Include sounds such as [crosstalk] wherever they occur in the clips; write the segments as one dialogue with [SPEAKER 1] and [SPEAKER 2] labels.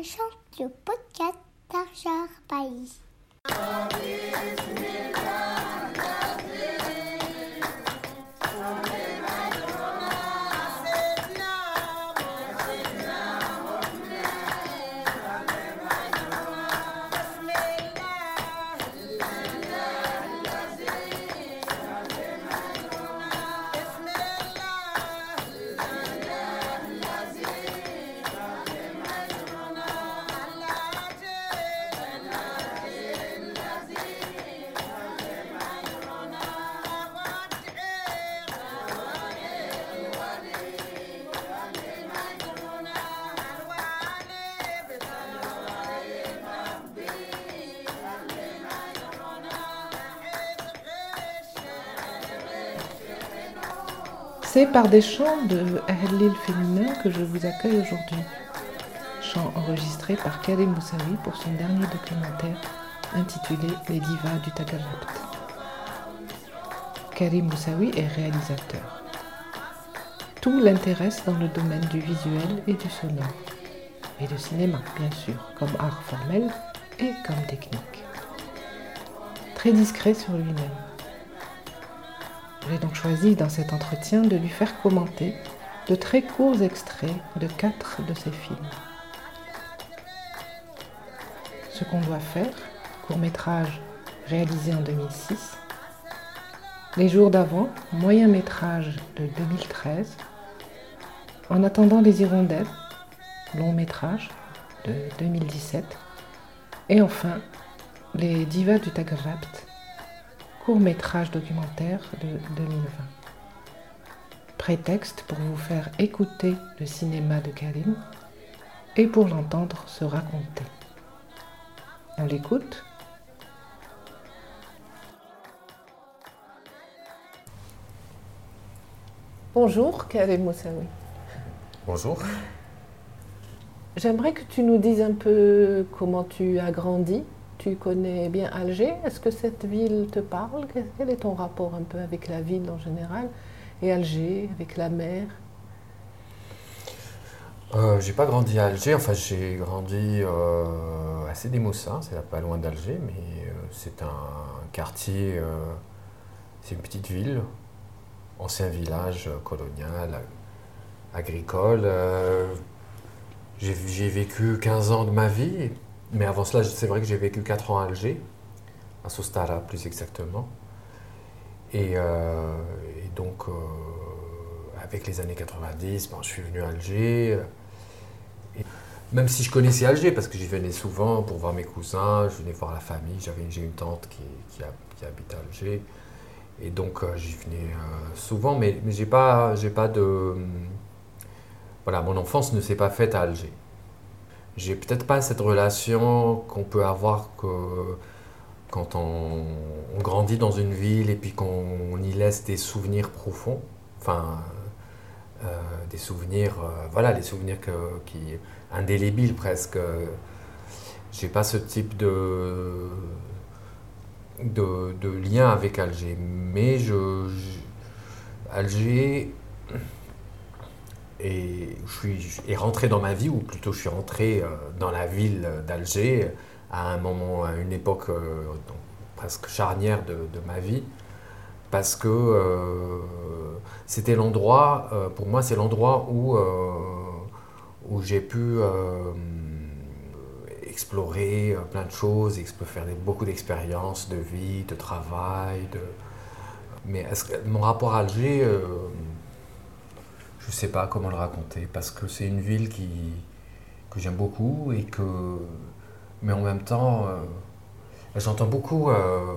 [SPEAKER 1] On chante le podcast d'Arjar Païs.
[SPEAKER 2] Par des chants de Ahlil féminin que je vous accueille aujourd'hui. Chants enregistrés par Karim Moussaoui pour son dernier documentaire intitulé Les divas du Tagarabt. Karim Moussaoui est réalisateur. Tout l'intéresse dans le domaine du visuel et du sonore. Et du cinéma, bien sûr, comme art formel et comme technique. Très discret sur lui-même. J'ai donc choisi dans cet entretien de lui faire commenter de très courts extraits de quatre de ses films. Ce qu'on doit faire, court métrage réalisé en 2006. Les jours d'avant, moyen métrage de 2013. En attendant les hirondelles, long métrage de 2017. Et enfin, les divas du Tagrabt court-métrage documentaire de 2020. Prétexte pour vous faire écouter le cinéma de Karim et pour l'entendre se raconter. On l'écoute Bonjour Karim Moussaoui.
[SPEAKER 3] Bonjour.
[SPEAKER 2] J'aimerais que tu nous dises un peu comment tu as grandi tu connais bien Alger. Est-ce que cette ville te parle? Quel est ton rapport un peu avec la ville en général et Alger, avec la mer?
[SPEAKER 3] Euh, J'ai pas grandi à Alger. Enfin, j'ai grandi euh, à Sédémoussin, c'est pas loin d'Alger, mais euh, c'est un quartier, euh, c'est une petite ville, ancien village colonial, agricole. j'ai vécu 15 ans de ma vie mais avant cela, c'est vrai que j'ai vécu 4 ans à Alger, à Sostara plus exactement. Et, euh, donc, euh, avec les années 90, je suis venu à Alger. même si je connaissais Alger, parce que j'y venais souvent pour voir mes cousins, je venais voir la famille. J'ai une tante qui, habite à Alger. Et donc, euh, j'y venais souvent, mais, j'ai pas de. Voilà, mon enfance ne s'est pas faite à Alger j'ai peut-être pas cette relation qu'on peut avoir que quand on, grandit dans une ville et puis qu'on y laisse des souvenirs profonds, enfin euh, des souvenirs, euh, voilà, des souvenirs qui indélébiles presque. J'ai pas ce type de, de, lien avec Alger, mais je Alger et je suis rentré dans ma vie, ou plutôt je suis rentré euh, dans la ville d'Alger à un moment, à une époque euh, presque charnière de, ma vie, parce que euh, c'était l'endroit, pour moi c'est l'endroit où, où j'ai pu explorer plein de choses, faire beaucoup d'expériences de vie, de travail. De... Mais mon rapport à Alger je ne sais pas comment le raconter, parce que c'est une ville qui, que j'aime beaucoup et que. Mais en même temps, euh, j'entends beaucoup, euh,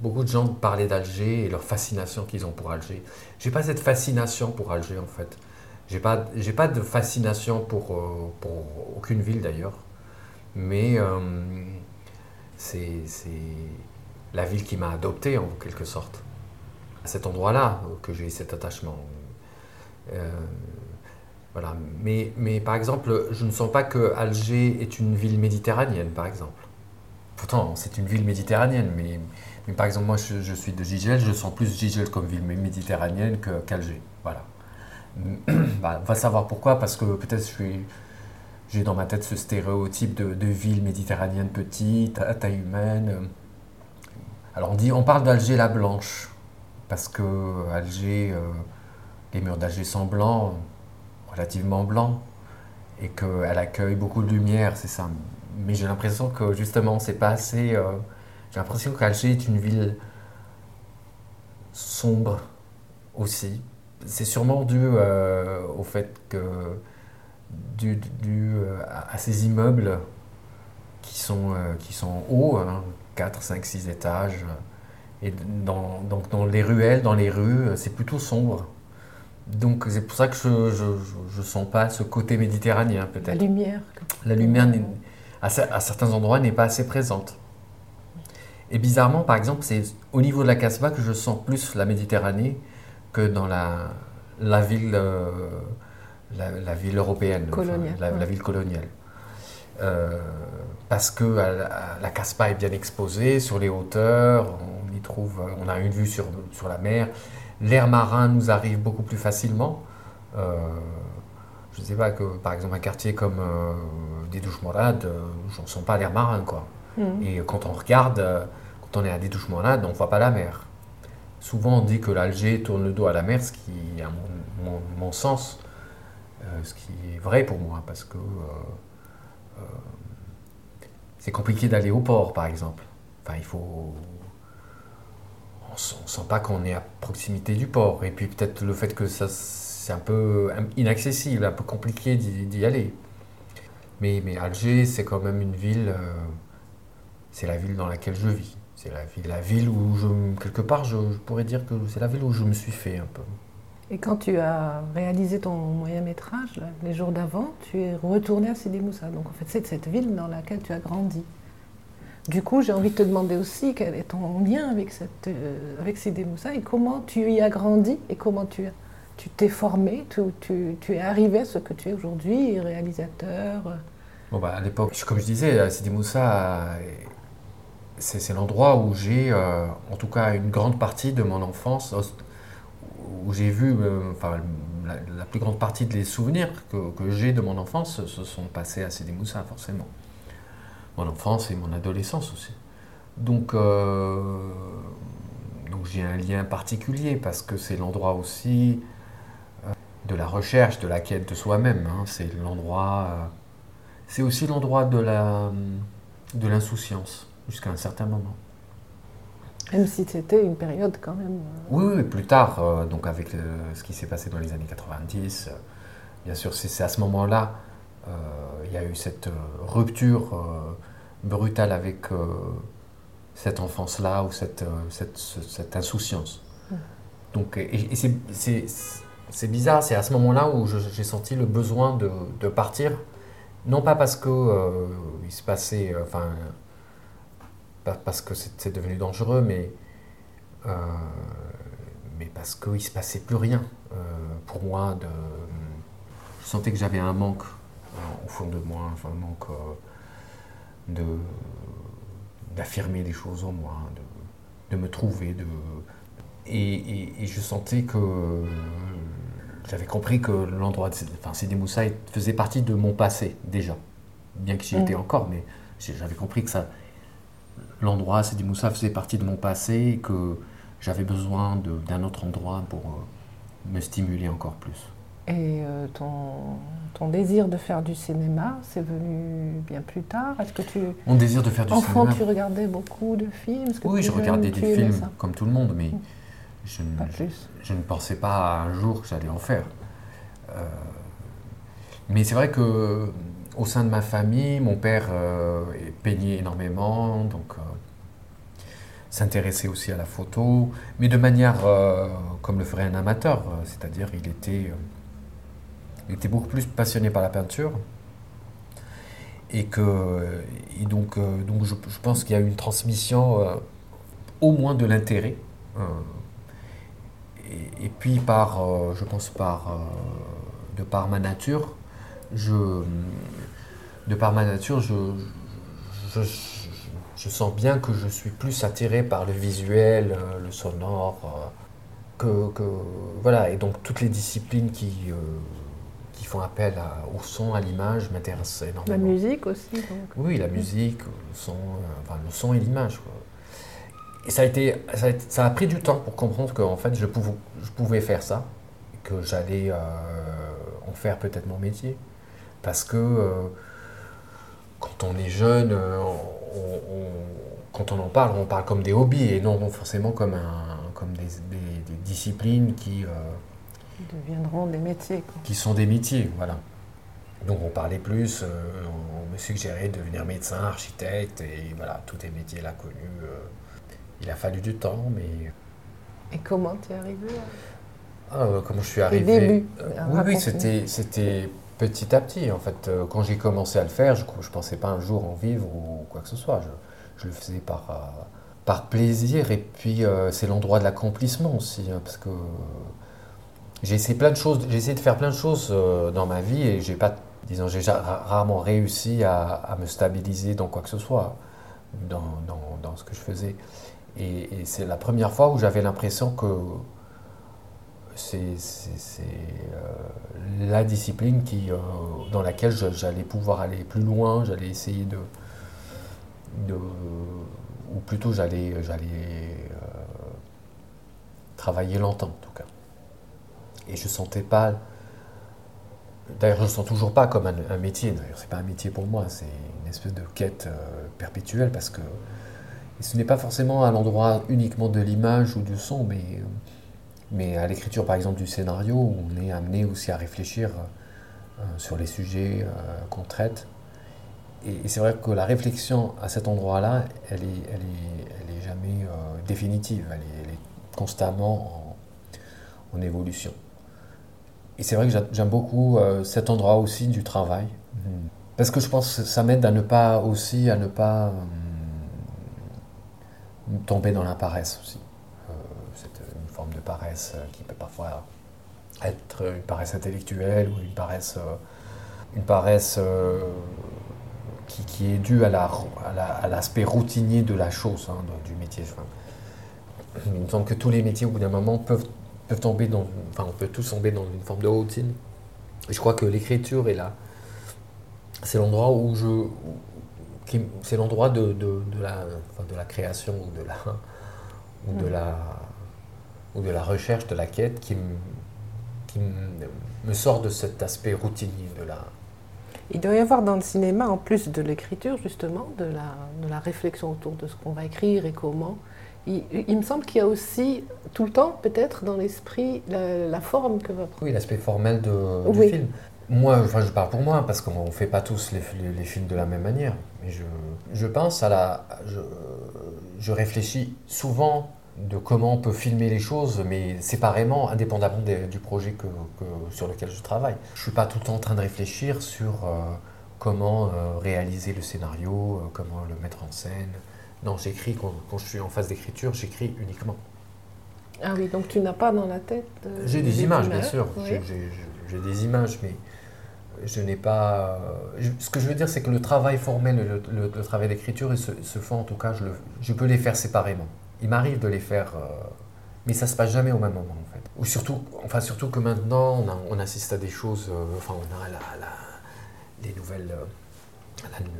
[SPEAKER 3] beaucoup de gens parler d'Alger et leur fascination qu'ils ont pour Alger. J'ai pas cette fascination pour Alger en fait. J'ai pas, j'ai pas de fascination pour, euh, pour aucune ville d'ailleurs. Mais c'est, c'est la ville qui m'a adopté en quelque sorte. À cet endroit-là que j'ai cet attachement. Euh, voilà. Mais, mais par exemple, je ne sens pas que Alger est une ville méditerranéenne, par exemple. Pourtant, c'est une ville méditerranéenne, mais, mais par exemple, moi, je, suis de Gigel, je sens plus Gigel comme ville méditerranéenne qu'Alger. voilà. [clears throat] Bah, on va savoir pourquoi, parce que peut-être j'ai dans ma tête ce stéréotype de, de ville méditerranéenne petite, à taille humaine. Alors on, dit, on parle d'Alger la blanche, parce que Alger, euh, les murs d'Alger sont blancs, relativement blancs, et qu'elle accueille beaucoup de lumière, c'est ça. Mais j'ai l'impression que justement, c'est pas assez. euh, j'ai l'impression qu'Alger est une ville sombre aussi. C'est sûrement dû euh, au fait que. dû, euh, à, ces immeubles qui sont, qui sont hauts, hein, 4, 5, 6 étages. Et donc dans les ruelles, dans les rues, c'est plutôt sombre. Donc c'est pour ça que je je, je sens pas ce côté méditerranéen
[SPEAKER 2] La
[SPEAKER 3] peut-être.
[SPEAKER 2] lumière.
[SPEAKER 3] La lumière à, cer- à certains endroits n'est pas assez présente. Et bizarrement, par exemple, c'est au niveau de la Casbah que je sens plus la Méditerranée que dans la, la ville, euh, la, la ville européenne,
[SPEAKER 2] Coloniale,
[SPEAKER 3] la, la
[SPEAKER 2] ouais.
[SPEAKER 3] ville coloniale. Euh, parce que à la, à la Casbah est bien exposée sur les hauteurs, on y trouve, on a une vue sur, sur la mer. L'air marin nous arrive beaucoup plus facilement. Euh, je ne sais pas que, par exemple, un quartier comme euh, des douches morades, euh, j'en sens pas l'air marin, quoi.
[SPEAKER 2] Mhm.
[SPEAKER 3] Et quand on regarde, euh, quand on est à des douches morades, on voit pas la mer. Souvent, on dit que l'Alger tourne le dos à la mer, ce qui, à mon, mon- mon sens, euh, ce qui est vrai pour moi, parce que c'est compliqué d'aller au port, par exemple. Enfin, il faut. On sent, pas qu'on est à proximité du port. Et puis peut-être le fait que ça, c'est un peu inaccessible, un peu compliqué d'y aller. Mais, Alger, c'est quand même une ville. euh, c'est la ville dans laquelle je vis. C'est la ville, la ville où je, quelque part, je, pourrais dire que c'est la ville où je me suis fait un peu.
[SPEAKER 2] Et quand tu as réalisé ton moyen métrage, les jours d'avant, tu es retourné à Sidi Moussa. Donc en fait, c'est cette ville dans laquelle tu as grandi. Du coup, j'ai envie de te demander aussi quel est ton lien avec, euh, Sidi Moussa et comment tu y as grandi et comment tu t'es formé, tu, es arrivé à ce que tu es aujourd'hui, réalisateur. euh.
[SPEAKER 3] Bon, bah, à l'époque, comme je disais, à Sidi Moussa, euh, c'est l'endroit où j'ai, euh, en tout cas, une grande partie de mon enfance, euh, où j'ai vu, euh, la, plus grande partie des souvenirs que, que j'ai de mon enfance se sont passés à Sidi Moussa, forcément. Mon enfance et mon adolescence aussi. Donc, euh, donc j'ai un lien particulier parce que c'est l'endroit aussi euh, de la recherche, de la quête de soi-même. hein. C'est l'endroit. euh, c'est aussi l'endroit de la de l'insouciance jusqu'à un certain moment.
[SPEAKER 2] Même si c'était une période quand même.
[SPEAKER 3] Oui, oui, plus tard, donc avec ce qui s'est passé dans les années 90, euh, bien sûr, c'est à ce moment-là, il y a eu cette rupture brutale avec euh, cette enfance-là ou cette, euh, cette, ce- cette insouciance.
[SPEAKER 2] Mm.
[SPEAKER 3] Donc, et, et c'est- bizarre, c'est à ce moment-là où j'ai senti le besoin de, de partir, non pas parce que euh, il se passait, enfin, pas parce que c'est devenu dangereux, mais euh, mais parce qu'il ne se passait plus rien pour moi. De, je sentais que j'avais un manque au fond de moi, enfin, un manque de d'affirmer les choses en moi, de, de me trouver, de, et, et- et je sentais que j'avais compris que l'endroit, de, enfin, Sidi Moussa faisait partie de mon passé déjà, bien que j'y
[SPEAKER 2] Mm.
[SPEAKER 3] étais encore, mais j'avais compris que ça, l'endroit Sidi Moussa faisait partie de mon passé et que j'avais besoin de- d'un autre endroit pour euh, me stimuler encore plus.
[SPEAKER 2] Et euh, ton, ton désir de faire du cinéma, c'est venu bien plus tard Est-ce que tu,
[SPEAKER 3] Mon désir de faire du
[SPEAKER 2] enfant,
[SPEAKER 3] cinéma.
[SPEAKER 2] tu regardais beaucoup de films?
[SPEAKER 3] Oui, je regardais des films comme tout le monde, mais
[SPEAKER 2] Mm.
[SPEAKER 3] je, ne- je ne pensais pas un jour que j'allais en faire. Euh, mais c'est vrai que au sein de ma famille, mon père euh, peignait énormément, donc euh, s'intéressait aussi à la photo, mais de manière comme le ferait un amateur, c'est-à-dire il était, il était beaucoup plus passionné par la peinture. Et que et donc, euh, donc je, pense qu'il y a une transmission euh, au moins de l'intérêt. euh, et, puis par, euh, je pense par, de par ma nature, je, de par ma nature, je, je, je- sens bien que je suis plus attiré par le visuel, le sonore, que, que- voilà, et donc toutes les disciplines qui, qui font appel au son, à l'image, m'intéressent énormément.
[SPEAKER 2] La musique aussi donc.
[SPEAKER 3] Oui, la musique, le son, enfin, le son et l'image. Et ça a, été, ça a, pris du temps pour comprendre que en fait, je, pouvais, je pouvais faire ça, que j'allais en faire peut-être mon métier. Parce que quand on est jeune, quand on en parle, on parle comme des hobbies et non forcément comme, un, comme des, disciplines qui,
[SPEAKER 2] deviendront des métiers.
[SPEAKER 3] Qui sont des métiers, voilà. Donc on parlait plus, euh, on me suggérait de devenir médecin, architecte, et voilà, tous ces métiers-là connus. Euh, il a fallu du temps, mais...
[SPEAKER 2] Et comment tu es arrivé
[SPEAKER 3] ah, euh, Comment je suis arrivé? Oui, oui c'était, c'était petit à petit, en fait. Quand j'ai commencé à le faire, je ne pensais pas un jour en vivre ou quoi que ce soit. Je, je le faisais par, par plaisir, et puis c'est l'endroit de l'accomplissement aussi, hein, parce que j'ai essayé plein de choses, j'ai essayé de faire plein de choses euh, dans ma vie et j'ai pas, disons, j'ai rarement réussi à, me stabiliser dans quoi que ce soit, dans, dans, ce que je faisais. Et, c'est la première fois où j'avais l'impression que c'est euh, la discipline qui, euh, dans laquelle j'allais pouvoir aller plus loin, j'allais essayer de, de, ou plutôt j'allais travailler longtemps en tout cas. Et je sentais pas. D'ailleurs, je ne sens toujours pas comme un, métier. D'ailleurs, c'est pas un métier pour moi. C'est une espèce de quête euh, perpétuelle parce que ce n'est pas forcément à l'endroit uniquement de l'image ou du son, mais, mais à l'écriture, par exemple, du scénario, où on est amené aussi à réfléchir euh, sur les sujets euh, qu'on traite. Et, c'est vrai que la réflexion à cet endroit-là, elle est, elle est, jamais définitive. Elle est, constamment en, en évolution. Et c'est vrai que j'aime beaucoup euh, cet endroit aussi du travail. Parce que je pense que ça m'aide à ne pas aussi, à ne pas euh, tomber dans la paresse aussi. Euh, c'est une forme de paresse qui peut parfois être une paresse intellectuelle ou une paresse, une paresse qui, qui, est due à, la, à l'aspect routinier de la chose, hein, du métier. il me semble que tous les métiers, au bout d'un moment, peuvent peuvent tomber dans, enfin, on peut tous tomber dans une forme de routine. Et je crois que l'écriture est là. C'est l'endroit où je, c'est l'endroit de, de, de, la, de la création ou de la, ou de la, ou de la recherche, de la quête qui, qui me sort de cet aspect routinier de la.
[SPEAKER 2] Il doit y avoir dans le cinéma, en plus de l'écriture, justement, de la, de la réflexion autour de ce qu'on va écrire et comment, il, me semble qu'il y a aussi tout le temps, peut-être, dans l'esprit, la, forme que va prendre.
[SPEAKER 3] Oui, l'aspect formel de, du film. Moi, enfin, je parle pour moi, parce qu'on ne fait pas tous les, les, films de la même manière. Mais je, je pense à la. Je, je, réfléchis souvent de comment on peut filmer les choses, mais séparément, indépendamment du projet que, sur lequel je travaille. Je ne suis pas tout le temps en train de réfléchir sur euh, comment euh, réaliser le scénario, euh, comment le mettre en scène. Non, j'écris quand, je suis en phase d'écriture, j'écris uniquement.
[SPEAKER 2] Ah oui, donc tu n'as pas dans la tête.
[SPEAKER 3] Euh, j'ai des, images, bien sûr. J'ai des images, mais je n'ai pas. ce que je veux dire, c'est que le travail formel, le, travail d'écriture, se, se font en tout cas, je, je, peux les faire séparément. Il m'arrive de les faire, euh, mais ça se passe jamais au même moment en fait. Ou surtout, enfin surtout que maintenant, on, assiste à des choses. Euh, enfin, on a la, les nouvelles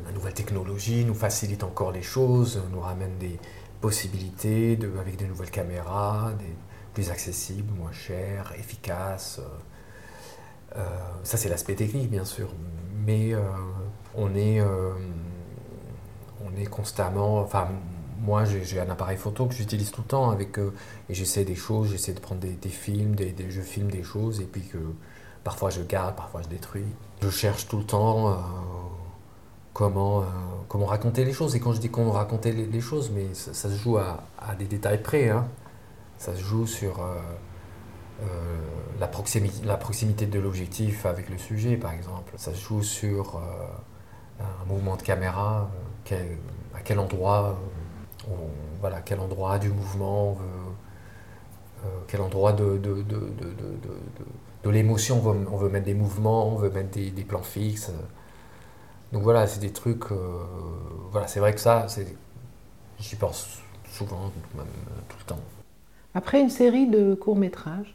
[SPEAKER 3] la, nouvelle technologie nous facilite encore les choses, nous ramène des possibilités avec de nouvelles caméras, des, plus accessibles, moins chères, efficaces. Euh, ça, c'est l'aspect technique, bien sûr. Mais euh, on, est, euh, on est constamment. Enfin, moi, j'ai un appareil photo que j'utilise tout le temps avec et j'essaie des choses, j'essaie de prendre des, films, des, je filme des choses et puis que parfois je garde, parfois je détruis. Je cherche tout le temps comment, euh, comment raconter les choses. Et quand je dis comment raconter les, choses, mais ça, se joue à, des détails près. Hein. Ça se joue sur euh, euh, la, proximité, la proximité de l'objectif avec le sujet, par exemple. Ça se joue sur un mouvement de caméra, à quel endroit, voilà, quel endroit du mouvement quel endroit de, de, de, de l'émotion on veut, mettre des mouvements, on veut mettre des plans fixes. Donc voilà, c'est des trucs. Euh, voilà, c'est vrai que ça, j'y pense souvent, même tout le temps.
[SPEAKER 2] Après une série de courts-métrages,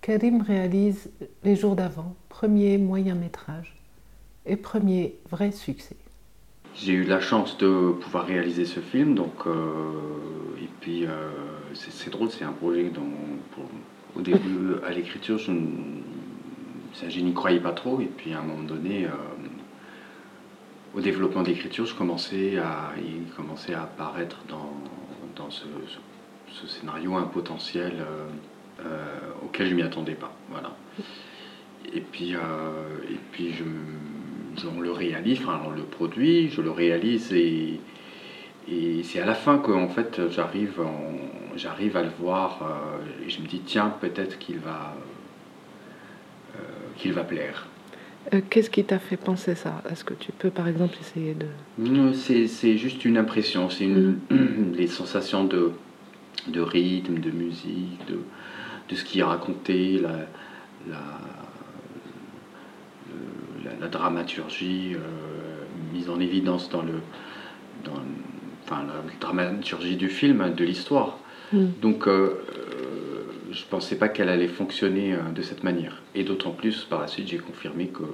[SPEAKER 2] Karim réalise Les jours d'avant, premier moyen métrage et premier vrai succès.
[SPEAKER 3] J'ai eu la chance de pouvoir réaliser ce film, donc euh, et puis euh, c'est drôle, c'est un projet dont au début à l'écriture je, je n'y croyais pas trop, et puis à un moment donné, euh, au développement de l'écriture, je commençais à, il commençait à apparaître dans, dans ce, scénario un potentiel auquel je m'y attendais pas, voilà. Et puis et puis je on le réalise, enfin on le produit, je le réalise et, et c'est à la fin que fait j'arrive, j'arrive à le voir euh, et je me dis tiens peut-être qu'il va, euh, qu'il va plaire.
[SPEAKER 2] Euh, qu'est-ce qui t'a fait penser ça? Est-ce que tu peux par exemple essayer
[SPEAKER 3] de... C'est juste une impression, c'est une, mm. [clears throat] les sensations de, de rythme, de musique, de, de ce qui est raconté, la, la la, dramaturgie euh, mise en évidence dans le, dans, enfin, la dramaturgie du film, de l'histoire. Mm. Donc, euh, je ne pensais pas qu'elle allait fonctionner euh, de cette manière. Et d'autant plus, par la suite, j'ai confirmé que,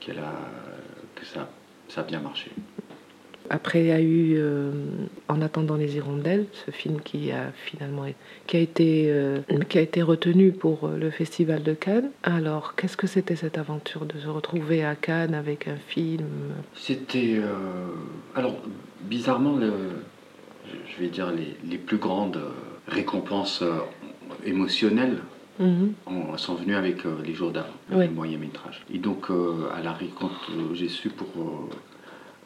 [SPEAKER 3] qu'elle a, que ça, ça a bien marché.
[SPEAKER 2] Après, il y a eu euh, En attendant les hirondelles, ce film qui a finalement qui a été, euh, qui a été retenu pour le Festival de Cannes. Alors, qu'est-ce que c'était cette aventure de se retrouver à Cannes avec un film?
[SPEAKER 3] C'était. alors, bizarrement, je vais dire les, les plus grandes récompenses émotionnelles mhm. sont venues avec les jours d'avant, le moyen métrage. Et donc, à la quand j'ai su pour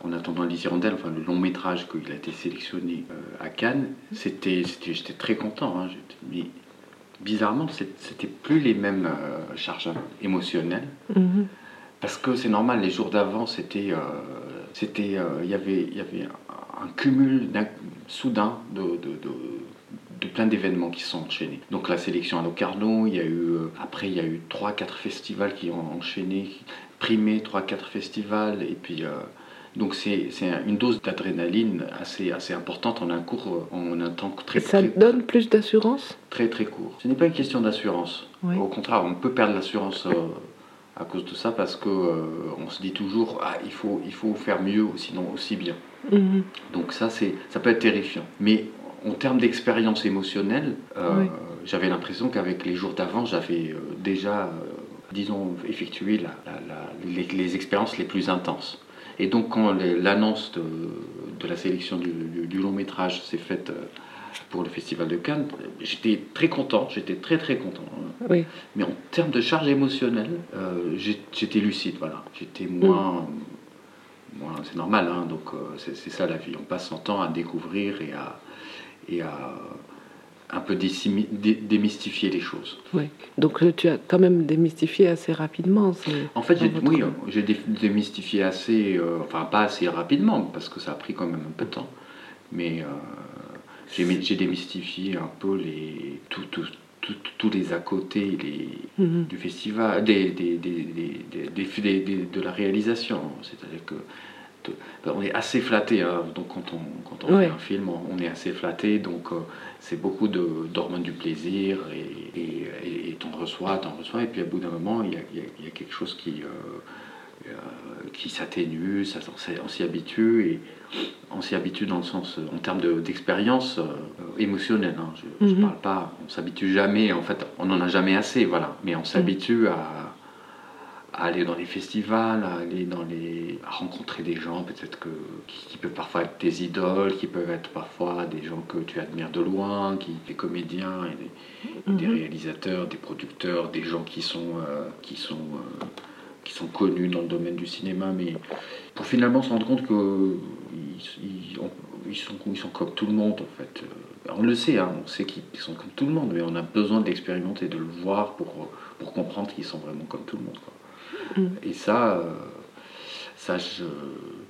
[SPEAKER 3] en attendant les hirondelles, enfin le long métrage qu'il a été sélectionné euh, à Cannes, c'était, j'étais très content. Hein, mais bizarrement, c'était plus les mêmes euh, charges émotionnelles. Mhm. Parce que c'est normal, les jours d'avant, c'était, euh, c'était, il y avait, il y avait un, cumul soudain de, de, de, plein d'événements qui sont enchaînés. Donc la sélection à Locarno, il y a eu, après il y a eu 3-4 festivals qui ont enchaîné, primé 3-4 festivals, et puis donc c'est une dose d'adrénaline assez, assez importante en un cours, en un temps très
[SPEAKER 2] Ça
[SPEAKER 3] très,
[SPEAKER 2] donne plus d'assurance?
[SPEAKER 3] Très très court. Ce n'est pas une question d'assurance. Au contraire, on peut perdre l'assurance euh, à cause de ça parce que euh, on se dit toujours ah, il faut il faut faire mieux sinon aussi bien. Mhm. Donc ça c'est ça peut être terrifiant. Mais en termes d'expérience émotionnelle, euh, j'avais l'impression qu'avec les jours d'avant, j'avais déjà disons effectué les, les expériences les plus intenses. Et donc quand l'annonce de, la sélection du, long métrage s'est faite euh, pour le Festival de Cannes, j'étais très content, j'étais très très content. Oui. Mais en termes de charge émotionnelle, euh, j'étais lucide, voilà. J'étais moins... c'est normal, hein, donc euh, c'est ça la vie. On passe son temps à découvrir et à, et à un peu démystifier les choses.
[SPEAKER 2] Oui. Donc euh, tu as quand même démystifié assez rapidement.
[SPEAKER 3] En fait, j'ai, oui, j'ai démystifié assez, euh, enfin pas assez rapidement parce que ça a pris quand même un peu de temps, mais euh, j'ai, démystifié un peu les tous les à côté les, mhm. du festival, des, des, des, de la réalisation. C'est-à-dire que on est assez flatté. Hein. donc quand on, quand on fait un film, on, est assez flatté. Donc c'est beaucoup d'hormones du plaisir et, et, et t'en reçois, t'en reçois, et puis à bout d'un moment, il y, y a, quelque chose qui, euh, euh, qui s'atténue, on s'y habitue, et on s'y habitue dans le sens, en termes d'expérience euh, émotionnelle. Hein. je ne mhm. parle pas, on s'habitue jamais, en fait, on n'en a jamais assez, voilà, mais on s'habitue à à aller dans les festivals, à aller dans les, à rencontrer des gens peut-être que qui, peuvent parfois être des idoles, qui peuvent être parfois des gens que tu admires de loin, qui des comédiens, et des, mhm. réalisateurs, des producteurs, des gens qui sont euh, qui sont euh, qui sont connus dans le domaine du cinéma, mais pour finalement se rendre compte que ils, ils, sont, ils sont comme tout le monde en fait. Euh, on le sait, hein, on sait qu'ils sont comme tout le monde, mais on a besoin d'expérimenter, de le voir pour, pour comprendre qu'ils sont vraiment comme tout le monde. Quoi. Mm. Et ça, euh, ça je,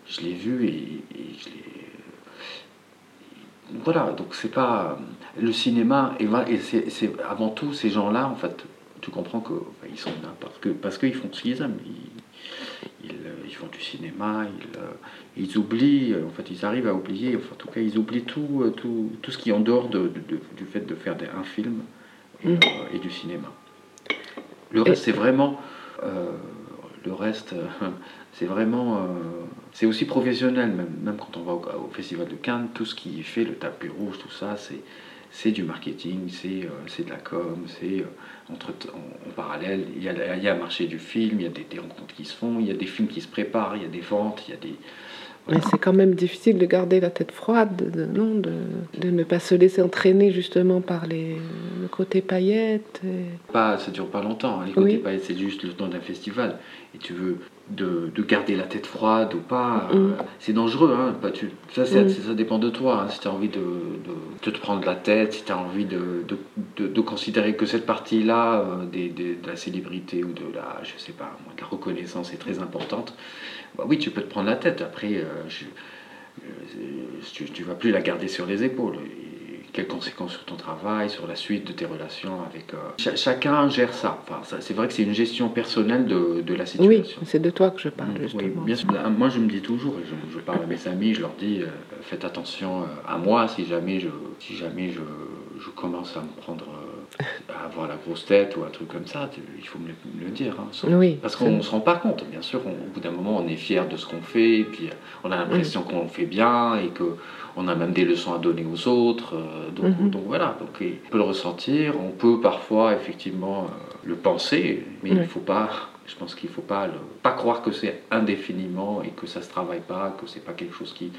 [SPEAKER 3] je l'ai vu et, je l'ai. Voilà, donc c'est pas. Le cinéma, et, et c'est avant tout ces gens-là, en fait, tu comprends qu'ils ils sont là parce qu'ils parce qu'ils font ce qu'ils aiment. Ils, ils, font du cinéma, ils, ils, oublient, en fait, ils arrivent à oublier, enfin, en tout cas, ils oublient tout, tout, tout ce qui est en dehors de, du fait de faire un film et, mm. euh, et du cinéma. Le reste, c'est vraiment. euh, le reste, euh, c'est vraiment. euh, c'est aussi professionnel, même, même quand on va au, Festival de Cannes, tout ce qui est fait, le tapis rouge, tout ça, c'est. C'est du marketing, c'est euh, de la com, c'est en, en parallèle, il y, a, il y a un marché du film, il y a des, des rencontres qui se font, il y a des films qui se préparent, il y a des ventes, il y a des,
[SPEAKER 2] Mais c'est quand même difficile de garder la tête froide, de, non, de, de ne pas se laisser entraîner justement par les, le côté paillettes. et-
[SPEAKER 3] pas, ça dure pas longtemps. hein. Les côtés
[SPEAKER 2] Oui.
[SPEAKER 3] paillettes, c'est juste le temps d'un festival. Et tu veux de, de garder la tête froide ou pas,
[SPEAKER 2] Mm.
[SPEAKER 3] euh, c'est dangereux. Hein. Pas tu, ça,
[SPEAKER 2] Mm.
[SPEAKER 3] ça dépend de toi. hein. Si tu as envie de, de, de te prendre la tête, si tu as envie de, considérer que cette partie-là euh, de la célébrité ou de la, je sais pas, de la reconnaissance est très importante, bah oui, tu peux te prendre la tête. Après, euh, je- euh, tu, tu vas plus la garder sur les épaules. Et quelles conséquences sur ton travail, sur la suite de tes relations avec. euh, cha- chacun gère ça. Enfin, ça- c'est vrai que c'est une gestion personnelle de, de la
[SPEAKER 2] Oui,
[SPEAKER 3] situation.
[SPEAKER 2] c'est de toi que je parle
[SPEAKER 3] Mm, Oui,
[SPEAKER 2] justement.
[SPEAKER 3] bien sûr. Ah, Moi, je me dis toujours, je, je parle à mes amis, je leur dis, euh, faites attention à moi si jamais je, si jamais je, je commence à me prendre, à avoir la grosse tête ou un truc comme ça, il faut me le, me le dire. hein, sans-
[SPEAKER 2] Oui,
[SPEAKER 3] parce qu'on ne se rend pas compte, bien sûr. on- au bout d'un moment, on est fier de ce qu'on fait, et puis euh, on a l'impression qu'on le fait bien et que on a même des leçons à donner aux autres. euh, donc,
[SPEAKER 2] Mhm.
[SPEAKER 3] donc voilà, donc, on peut le ressentir, on peut parfois effectivement euh, le penser, mais il
[SPEAKER 2] Oui.
[SPEAKER 3] faut pas. Je pense qu'il faut pas le- pas croire que c'est indéfiniment et que ça se travaille pas, que c'est pas quelque chose qui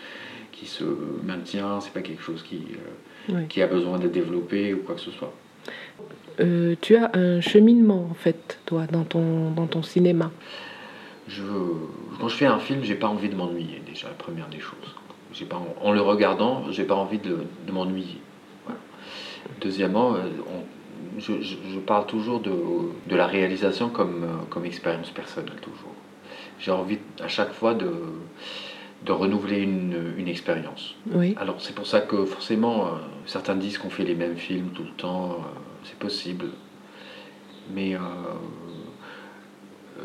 [SPEAKER 3] qui se maintient, c'est pas quelque chose qui euh,
[SPEAKER 2] Oui.
[SPEAKER 3] qui a besoin d'être développé ou quoi que ce soit.
[SPEAKER 2] Euh, tu as un cheminement en fait, toi, dans ton, dans ton cinéma.
[SPEAKER 3] Quand je fais un film, j'ai pas envie de m'ennuyer déjà, la première des choses. J'ai pas, en le regardant, j'ai pas envie de, m'ennuyer. Deuxièmement, euh, je- je parle toujours de, de la réalisation comme, euh, comme expérience personnelle toujours. J'ai envie à chaque fois de, de renouveler une, une expérience.
[SPEAKER 2] Oui,
[SPEAKER 3] Alors c'est pour ça que forcément, euh, certains disent qu'on fait les mêmes films tout le temps, euh, c'est possible. Mais euh,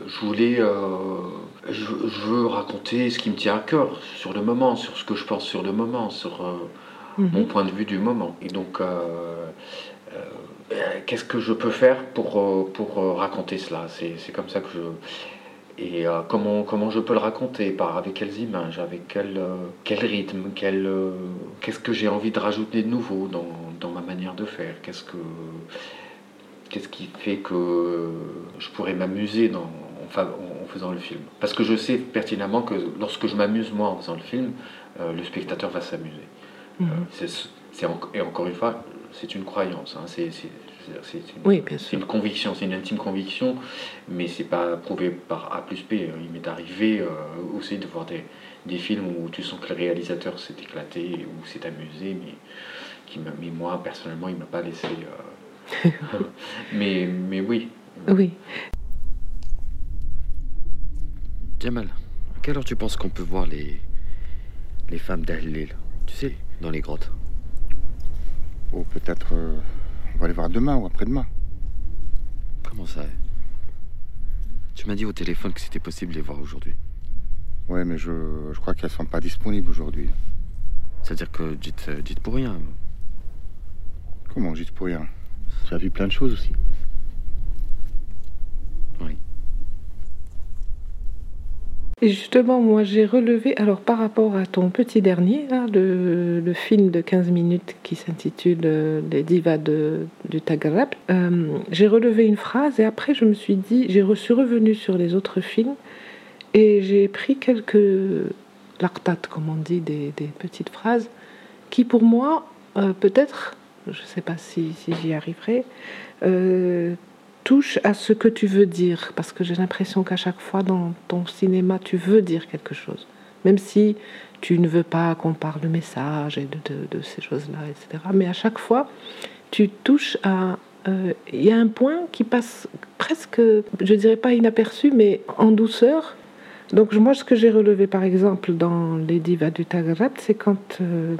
[SPEAKER 3] je voulais, je, je veux raconter ce qui me tient à cœur sur le moment, sur ce que je pense sur le moment, sur
[SPEAKER 2] Mhm.
[SPEAKER 3] mon point de vue du moment. Et donc, qu'est-ce que je peux faire pour, pour raconter cela? C'est c'est comme ça que je... Et euh, comment, comment je peux le raconter? Par, Avec quelles images? Avec quel, euh, quel rythme? Quel, euh, Qu'est-ce que j'ai envie de rajouter de nouveau dans, dans ma manière de faire? Qu'est-ce que Qu'est-ce qui fait que je pourrais m'amuser dans- en, fa- en faisant le film? Parce que je sais pertinemment que lorsque je m'amuse moi en faisant le film, le spectateur va s'amuser. C'est- en- et encore une fois, c'est une croyance. hein, c'est c'est- une,
[SPEAKER 2] Oui, bien
[SPEAKER 3] c'est
[SPEAKER 2] sûr.
[SPEAKER 3] une conviction, c'est une intime conviction, mais c'est pas prouvé par A plus P. Il m'est arrivé euh, aussi de voir des, des films où tu sens que le réalisateur s'est éclaté ou s'est amusé, mais, qui m'a- mais moi, personnellement, il m'a pas laissé. euh, [laughs] mais, mais oui.
[SPEAKER 2] Oui.
[SPEAKER 4] Jamal, à quelle heure tu penses qu'on peut voir les, les femmes d'Al-Lil? Tu sais, dans les grottes.
[SPEAKER 5] Oh, peut-être. euh, on va les voir demain ou après-demain.
[SPEAKER 4] Comment ça Tu m'as dit au téléphone que c'était possible de les voir aujourd'hui.
[SPEAKER 5] Ouais, mais je, je crois qu'elles sont pas disponibles aujourd'hui.
[SPEAKER 4] C'est-à-dire que dites, euh, dites pour rien.
[SPEAKER 5] Comment Juste pour rien? Tu as vu plein de choses aussi.
[SPEAKER 4] Oui.
[SPEAKER 2] Et justement, moi, j'ai relevé, alors par rapport à ton petit dernier, le, film de 15 minutes qui s'intitule euh, Les divas de, du Tagarab, euh, j'ai relevé une phrase et après, je me suis dit, j'ai suis revenu sur les autres films et j'ai pris quelques laqtat, comme on dit, des, petites phrases qui, pour moi, euh, peut-être, je ne sais pas si, j'y arriverai, touche à ce que tu veux dire, parce que j'ai l'impression qu'à chaque fois dans ton cinéma, tu veux dire quelque chose, même si tu ne veux pas qu'on parle de message et de, ces choses-là, etc. Mais à chaque fois, tu touches à... euh, Il y a un point qui passe presque, je dirais pas inaperçu, mais en douceur. Donc moi, ce que j'ai relevé, par exemple, dans Les Divas du Tagrab, c'est quand euh,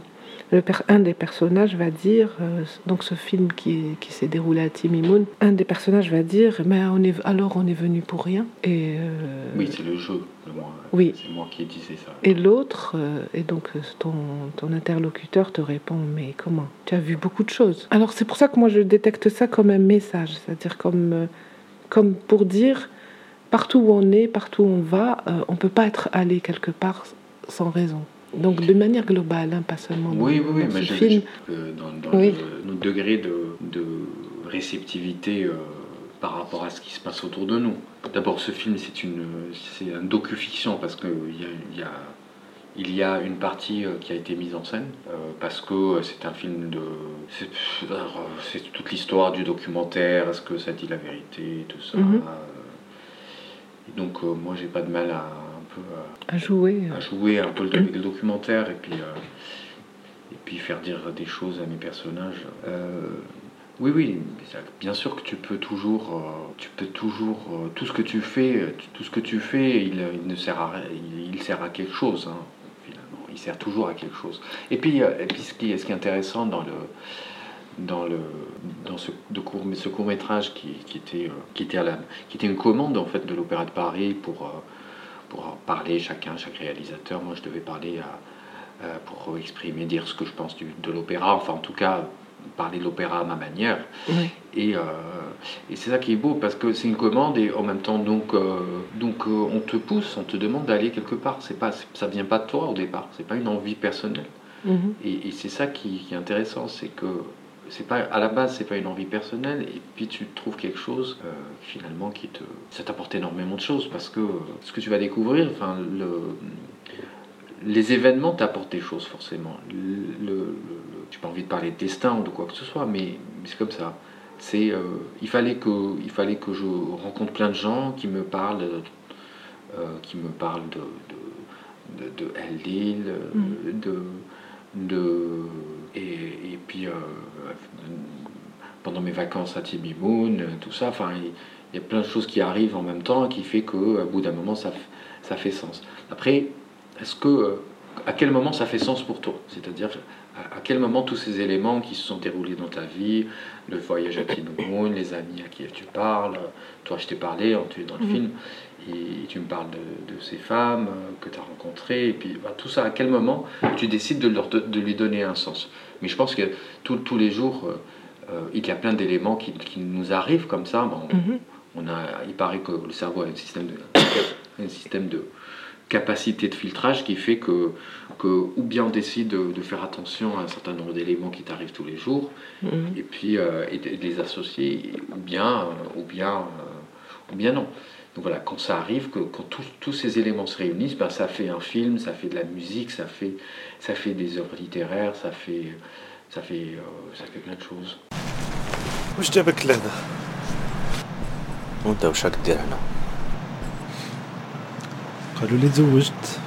[SPEAKER 2] le un des personnages va dire, euh, donc ce film qui, qui s'est déroulé à Timimoun, un des personnages va dire, mais on est, alors on est venu pour rien. Et, euh,
[SPEAKER 3] Oui, c'est le jeu. le moi.
[SPEAKER 2] Oui.
[SPEAKER 3] C'est moi qui disais ça.
[SPEAKER 2] et l'autre, euh, et donc ton, ton interlocuteur te répond, mais comment? Tu as vu beaucoup de choses. Alors c'est pour ça que moi je détecte ça comme un message, c'est-à-dire comme comme pour dire partout où on est, partout où on va, on ne peut pas être allé quelque part sans raison. Donc de manière globale, hein, pas seulement dans,
[SPEAKER 3] Oui, oui, oui,
[SPEAKER 2] dans
[SPEAKER 3] mais
[SPEAKER 2] ce film.
[SPEAKER 3] euh, dans, dans
[SPEAKER 2] Oui.
[SPEAKER 3] le- notre degré de, de réceptivité euh, par rapport à ce qui se passe autour de nous. D'abord, ce film, c'est une, c'est un docu-fiction parce qu'il y a, il y, a, il y a une partie euh, qui a été mise en scène euh, parce que euh, c'est un film de. C'est, euh, toute l'histoire du documentaire, est-ce que ça dit la vérité, tout ça.
[SPEAKER 2] Mhm.
[SPEAKER 3] Euh, et donc, euh, moi, j'ai pas de mal à un peu. À-
[SPEAKER 2] jouer. euh,
[SPEAKER 3] à jouer un peu le, le documentaire et puis, euh, et puis faire dire des choses à mes personnages. Euh, oui, oui, bien sûr que tu peux toujours, tu peux toujours, tout ce que tu fais, tout ce que tu fais, il, il ne sert à, il, il sert à quelque chose. hein, finalement, il sert toujours à quelque chose. Et puis, et puis ce qui, est- ce qui est intéressant dans le dans, le, dans ce, de court, ce court métrage qui, qui était, euh, qui, était à la, qui était une commande en fait de l'Opéra de Paris pour, euh, pour parler chacun, chaque réalisateur. Moi, je devais parler à, euh, pour exprimer, dire ce que je pense du- de l'opéra, enfin en tout cas parler de l'opéra à ma manière.
[SPEAKER 2] oui.
[SPEAKER 3] Et, euh, et c'est ça qui est beau parce que c'est une commande et en même temps donc euh, donc on te pousse, on te demande d'aller quelque part. C'est pas ça vient pas de toi au départ. C'est pas une envie personnelle.
[SPEAKER 2] Mhm.
[SPEAKER 3] Et, et c'est ça qui, qui est intéressant, c'est que c'est pas à la base c'est pas une envie personnelle et puis tu trouves quelque chose euh, finalement qui te ça t'apporte énormément de choses parce que euh, ce que tu vas découvrir, enfin le les événements t'apportent des choses forcément. Le, le, le- j'ai pas envie de parler de destin ou de quoi que ce soit, mais, mais c'est comme ça. C'est, euh, il fallait que, il fallait que je rencontre plein de gens qui me parlent, euh, qui me parlent de, de, de, de euh, de, de, et, et puis euh, pendant mes vacances à Tibimoun, tout ça. Enfin, il, y a plein de choses qui arrivent en même temps qui fait que, à bout d'un moment, ça, ça fait sens. Après, est-ce que, euh, à quel moment ça fait sens pour toi? C'est-à-dire, à, quel moment tous ces éléments qui se sont déroulés dans ta vie, le voyage à Tibimoun, les amis à qui tu parles, toi je t'ai parlé, tu es dans le
[SPEAKER 2] Mhm.
[SPEAKER 3] film, et, tu me parles de, de ces femmes euh, que tu as rencontrées, et puis bah, tout ça, à quel moment tu décides de, leur, de lui donner un sens? Mais je pense que tous- tous les jours, euh, euh, il y a plein d'éléments qui, qui nous arrivent comme ça. Bon,
[SPEAKER 2] Mhm.
[SPEAKER 3] on a, il paraît que le cerveau a un système de, un système de capacité de filtrage qui fait que, que ou bien on décide de, de faire attention à un certain nombre d'éléments qui t'arrivent tous les jours,
[SPEAKER 2] Mhm.
[SPEAKER 3] et puis euh, et de, de les associer, ou bien, ou bien, ou bien non. Donc voilà, quand ça arrive, que, quand tous, tous ces éléments se réunissent, ben, ça fait un film, ça fait de la musique, ça fait, ça fait des œuvres littéraires, ça fait, ça fait, euh, ça fait plein de choses.
[SPEAKER 6] وش جابك لهنا؟
[SPEAKER 7] وانت وش راك دير هنا
[SPEAKER 6] قالوا لي تزوجت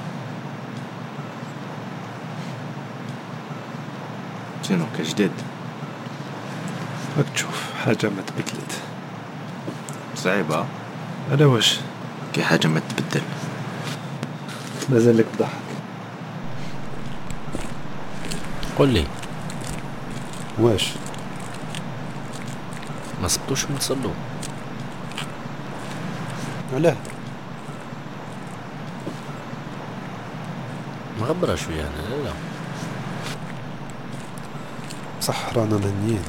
[SPEAKER 7] شنو كجديد
[SPEAKER 6] راك تشوف حاجة ما تبدلت
[SPEAKER 7] صعيبة
[SPEAKER 6] على واش
[SPEAKER 7] كي حاجة ما تبدل.
[SPEAKER 6] مازالك تضحك.
[SPEAKER 7] قول لي.
[SPEAKER 6] واش؟
[SPEAKER 7] ما صبتوش من تصلوا
[SPEAKER 6] علاه.
[SPEAKER 7] مغبرة شوية أنا لا لا.
[SPEAKER 6] صح رانا مهنيين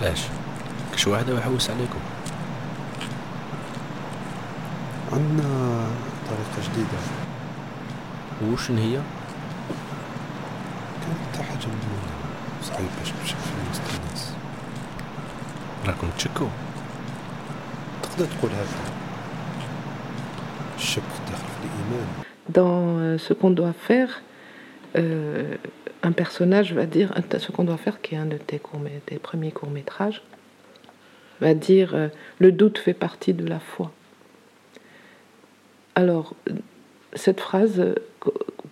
[SPEAKER 7] علاش كش واحدة ويحوس عليكم.
[SPEAKER 6] عندنا طريقة جديدة
[SPEAKER 7] وشن هي
[SPEAKER 6] كانت حاجة مجنونة صعيب باش تمشي في وسط الناس
[SPEAKER 7] راكم تشكوا
[SPEAKER 6] تقدر تقول هكا الشك داخل في الإيمان
[SPEAKER 2] Dans euh, ce qu'on doit faire, euh, un personnage va dire, un- ce qu'on doit faire, qui est un de tes, courts, tes premiers courts-métrages, va dire euh, le doute fait partie de la foi. Alors, cette phrase,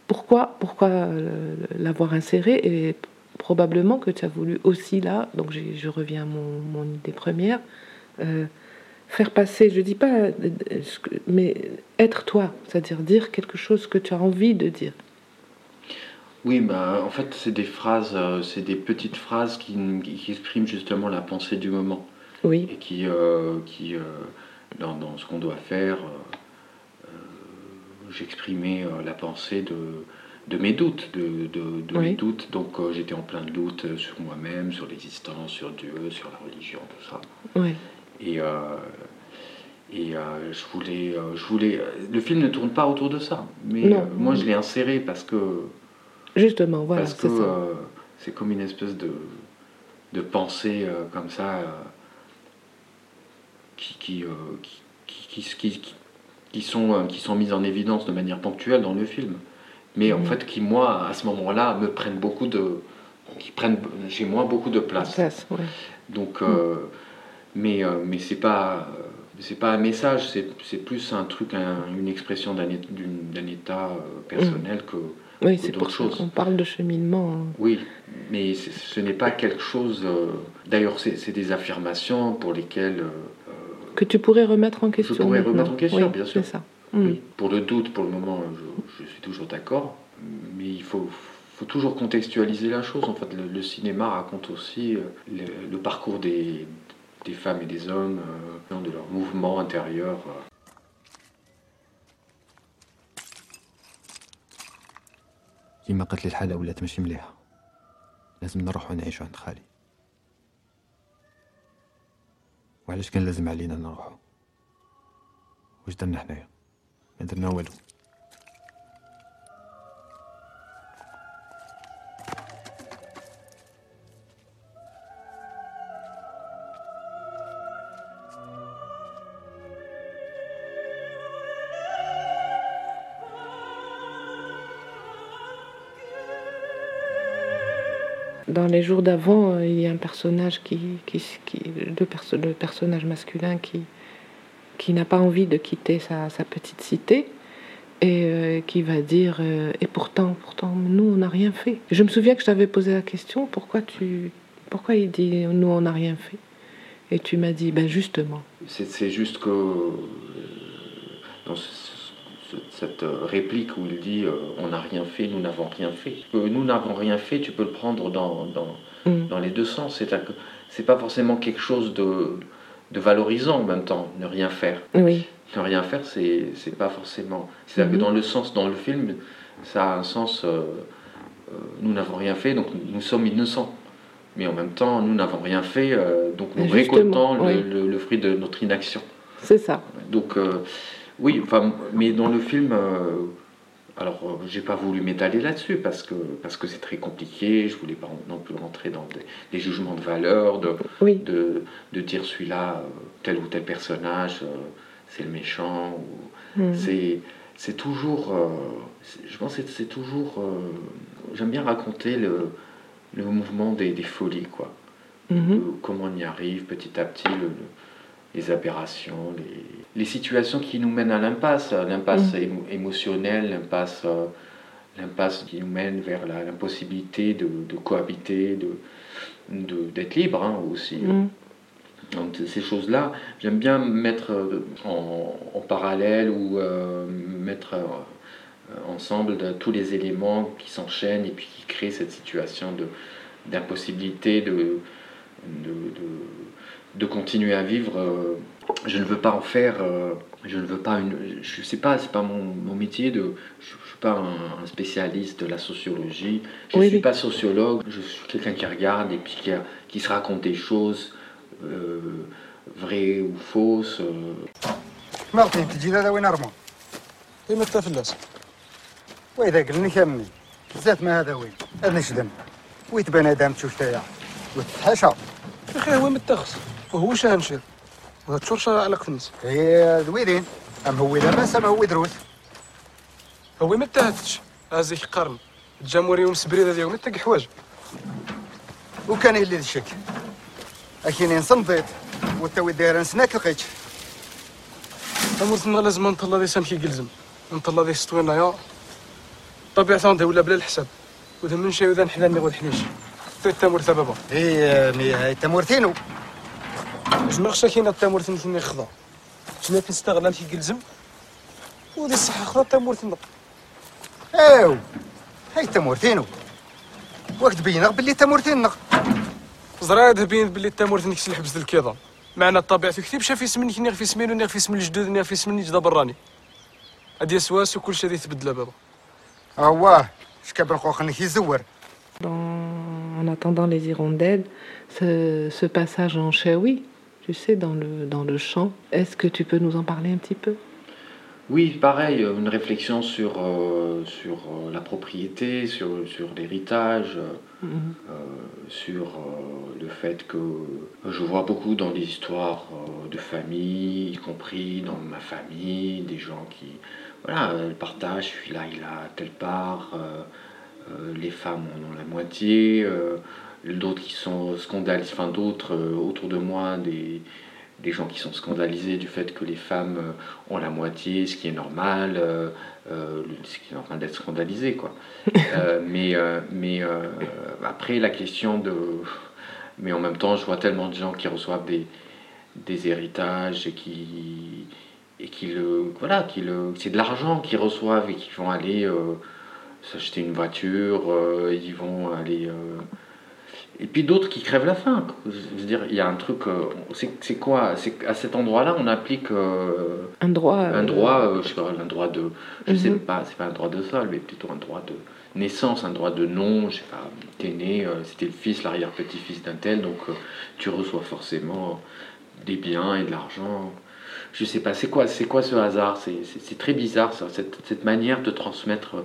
[SPEAKER 2] pourquoi, pourquoi euh, l'avoir insérée Et probablement que tu as voulu aussi là, donc je reviens à mon, mon idée première, euh, faire passer, je dis pas, euh, mais être toi, c'est-à-dire dire quelque chose que tu as envie de dire.
[SPEAKER 3] Oui, bah, en fait, c'est des phrases, c'est des petites phrases qui, qui expriment justement la pensée du moment
[SPEAKER 2] Oui,
[SPEAKER 3] et qui, euh, qui euh, dans, dans ce qu'on doit faire, j'exprimais euh, la pensée de, de mes doutes, de, de- de
[SPEAKER 2] Oui.
[SPEAKER 3] mes doutes. Donc euh, j'étais en plein de doutes sur moi-même, sur l'existence, sur Dieu, sur la religion, tout ça.
[SPEAKER 2] Oui.
[SPEAKER 3] Et, euh, et euh, je voulais, je voulais. Le film ne tourne pas autour de ça, mais
[SPEAKER 2] Non.
[SPEAKER 3] moi je l'ai inséré parce que
[SPEAKER 2] Justement, voilà,
[SPEAKER 3] parce que
[SPEAKER 2] c'est
[SPEAKER 3] comme une espèce de de pensée comme ça qui qui, qui, qui, qui- sont euh, qui sont mises en évidence de manière ponctuelle dans le film, mais en
[SPEAKER 2] Mhm.
[SPEAKER 3] fait qui moi à ce moment-là me prennent beaucoup de qui prennent chez moi beaucoup de place.
[SPEAKER 2] Place, ouais.
[SPEAKER 3] Donc, euh, mais, euh, mais c'est pas, c'est pas un message, c'est, plus un truc, un- une expression d'un, état personnel que.
[SPEAKER 2] Oui, c'est
[SPEAKER 3] d'autres
[SPEAKER 2] pour ça
[SPEAKER 3] choses.
[SPEAKER 2] qu'on parle de cheminement. hein.
[SPEAKER 3] Oui, mais ce n'est pas quelque chose. euh, d'ailleurs, c'est, c'est des affirmations pour lesquelles. euh,
[SPEAKER 2] Que tu pourrais remettre en question.
[SPEAKER 3] pourrais
[SPEAKER 2] maintenant.
[SPEAKER 3] remettre en question,
[SPEAKER 2] Oui,
[SPEAKER 3] bien sûr.
[SPEAKER 2] C'est ça. Mm.
[SPEAKER 3] oui, pour le doute, pour le moment, je, je suis toujours d'accord, mais il faut, faut toujours contextualiser la chose. En fait, le, le cinéma raconte aussi euh, le, le parcours des, des femmes et des hommes, euh, de leur mouvement intérieur. euh.
[SPEAKER 8] كيما قلت لي الحالة ولات ماشي مليحة لازم نروحو نعيشو عند خالي وعلاش كان لازم علينا نروحو؟ واش درنا حنايا؟ ما درنا والو
[SPEAKER 2] Dans les jours d'avant, euh, il y a un personnage qui, qui, qui le, perso- le personnage masculin qui, qui n'a pas envie de quitter sa, petite cité et euh, qui va dire euh, et pourtant, pourtant, nous on n'a rien fait. Je me souviens que je t'avais posé la question pourquoi tu, pourquoi il dit nous on n'a rien fait? Et tu m'as dit ben justement.
[SPEAKER 3] C'est, juste que cette euh, réplique où il dit euh, on n'a rien fait, nous n'avons rien fait. Nous n'avons rien fait, tu peux le prendre dans, dans,
[SPEAKER 2] Mm.
[SPEAKER 3] dans les deux sens. C'est, pas forcément quelque chose de, de valorisant en même temps, ne rien faire.
[SPEAKER 2] Oui,
[SPEAKER 3] Ne rien faire, c'est, pas forcément. C'est-à-dire que dans le sens, dans le film, ça a un sens. euh, euh, nous n'avons rien fait, donc nous sommes innocents. Mais en même temps, nous n'avons rien fait, euh, donc nous
[SPEAKER 2] Justement,
[SPEAKER 3] récoltons le,
[SPEAKER 2] oui.
[SPEAKER 3] le- le fruit de notre inaction.
[SPEAKER 2] c'est ça.
[SPEAKER 3] Donc, oui, enfin, mais dans le film, euh, alors, euh, j'ai pas voulu m'étaler là-dessus parce que parce que c'est très compliqué. Je voulais pas non plus rentrer dans des, des jugements de valeur, de,
[SPEAKER 2] Oui,
[SPEAKER 3] de, de dire celui-là, euh, tel ou tel personnage, euh, c'est le méchant. Ou,
[SPEAKER 2] Mm.
[SPEAKER 3] c'est c'est toujours euh, je pense que c'est- toujours j'aime bien raconter le, le mouvement des, des folies quoi
[SPEAKER 2] Mhm.
[SPEAKER 3] de comment on y arrive petit à petit le- le- les aberrations les, les situations qui nous mènent à l'impasse l'impasse émo- émotionnelle l'impasse euh, l'impasse qui nous mène vers la- l'impossibilité de, de cohabiter de de- d'être libre hein, aussi
[SPEAKER 2] Mm.
[SPEAKER 3] donc ces choses-là, j'aime bien mettre euh, en, en parallèle ou euh, mettre ensemble de- tous les éléments qui s'enchaînent et puis qui créent cette situation de d'impossibilité de, de, de, de continuer à vivre. euh, Je ne veux pas en faire, euh, je ne veux pas une, je sais pas, c'est pas mon, mon métier de, je, je suis pas un, un spécialiste de la sociologie, je
[SPEAKER 2] Oui,
[SPEAKER 3] suis
[SPEAKER 2] oui.
[SPEAKER 3] pas sociologue, je suis quelqu'un qui regarde et puis qui, a- qui se raconte des choses euh, vraies ou fausses. euh.
[SPEAKER 9] مرتين تجي هذا وين ارمى
[SPEAKER 6] كيما التفلس
[SPEAKER 9] واذا قلني كمي بزاف ما هذا وين هذا نشدم ويتبان هذا متشوش تايا وتتحاشى
[SPEAKER 6] يا اخي هو متخص وهو شهنشير وهاد الشرشه على قفنت
[SPEAKER 9] هي دويرين أم هو لاباس أم هو دروت
[SPEAKER 6] هو ما تهتش هازيك قرن. الجمهوري سبريده ديالو ما تلقى حوايج.
[SPEAKER 9] وكان يلي الشك. اكيني نصنفيت والتوي داير نسناك لقيت
[SPEAKER 6] امرتنا لازم نطلع ذي سامحي قلزم. نطلع لي سطوينا يا طبيعة عنده ولا بلا الحساب. وذا من شي وذا نحلاني غير حنيش. تا التمور
[SPEAKER 9] ثبابا إيه مي هاي تمورتينو.
[SPEAKER 6] تما شاكينا كاينة التمورث اللي خضا في كنستغلها ماشي قلزم ودي الصحه خضا التمورث
[SPEAKER 9] ايوا هاي التمورثينو واك تبين بلي التمورثين
[SPEAKER 6] زراد بين بلي التمورث نكس الحبس الكيضه معنى الطبيعة في كتيب شاف اسم نيغ في اسمين نيغ في اسم الجدود نيغ في اسم نجدا براني هادي سواس وكل شيء تبدل بابا
[SPEAKER 9] اواه شكابر خوخنك
[SPEAKER 2] يزور En attendant les hirondelles, ce, ce passage en Chaoui, tu sais, dans le, dans le champ, est-ce que tu peux nous en parler un petit peu?
[SPEAKER 3] Oui, pareil, euh, une réflexion sur, euh, sur euh, la propriété, sur, sur l'héritage,
[SPEAKER 2] Mhm.
[SPEAKER 3] euh, sur euh, le fait que je vois beaucoup dans les histoires de famille, y compris dans ma famille, des gens qui voilà, partagent, celui-là il a telle part, les femmes en ont la moitié, d'autres qui sont scandalisés, enfin d'autres euh, autour de moi, des, des gens qui sont scandalisés du fait que les femmes euh, ont la moitié, ce qui est normal, euh, ce qui est normal d'être scandalisé, quoi. [laughs] Mais mais après, la question de. Mais en même temps, je vois tellement de gens qui reçoivent des, des héritages et qui. Et qui le. Voilà, qui le. C'est de l'argent qu'ils reçoivent et qui vont aller s'acheter une voiture, ils vont aller. Et puis d'autres qui crèvent la faim. Je veux dire, il y a un truc. euh, c'est quoi C'est à cet endroit-là, on applique euh,
[SPEAKER 2] Un droit.
[SPEAKER 3] un
[SPEAKER 2] euh,
[SPEAKER 3] droit, euh, je sais pas, un droit de, je sais
[SPEAKER 2] Mhm.
[SPEAKER 3] pas, c'est pas un droit de sol, mais plutôt un droit de naissance, un droit de nom, je sais pas, t'es né, c'était le fils, l'arrière-petit-fils d'un tel, donc tu reçois forcément des biens et de l'argent. Je sais pas, c'est quoi, c'est quoi ce hasard? C'est très bizarre ça, cette, cette manière de transmettre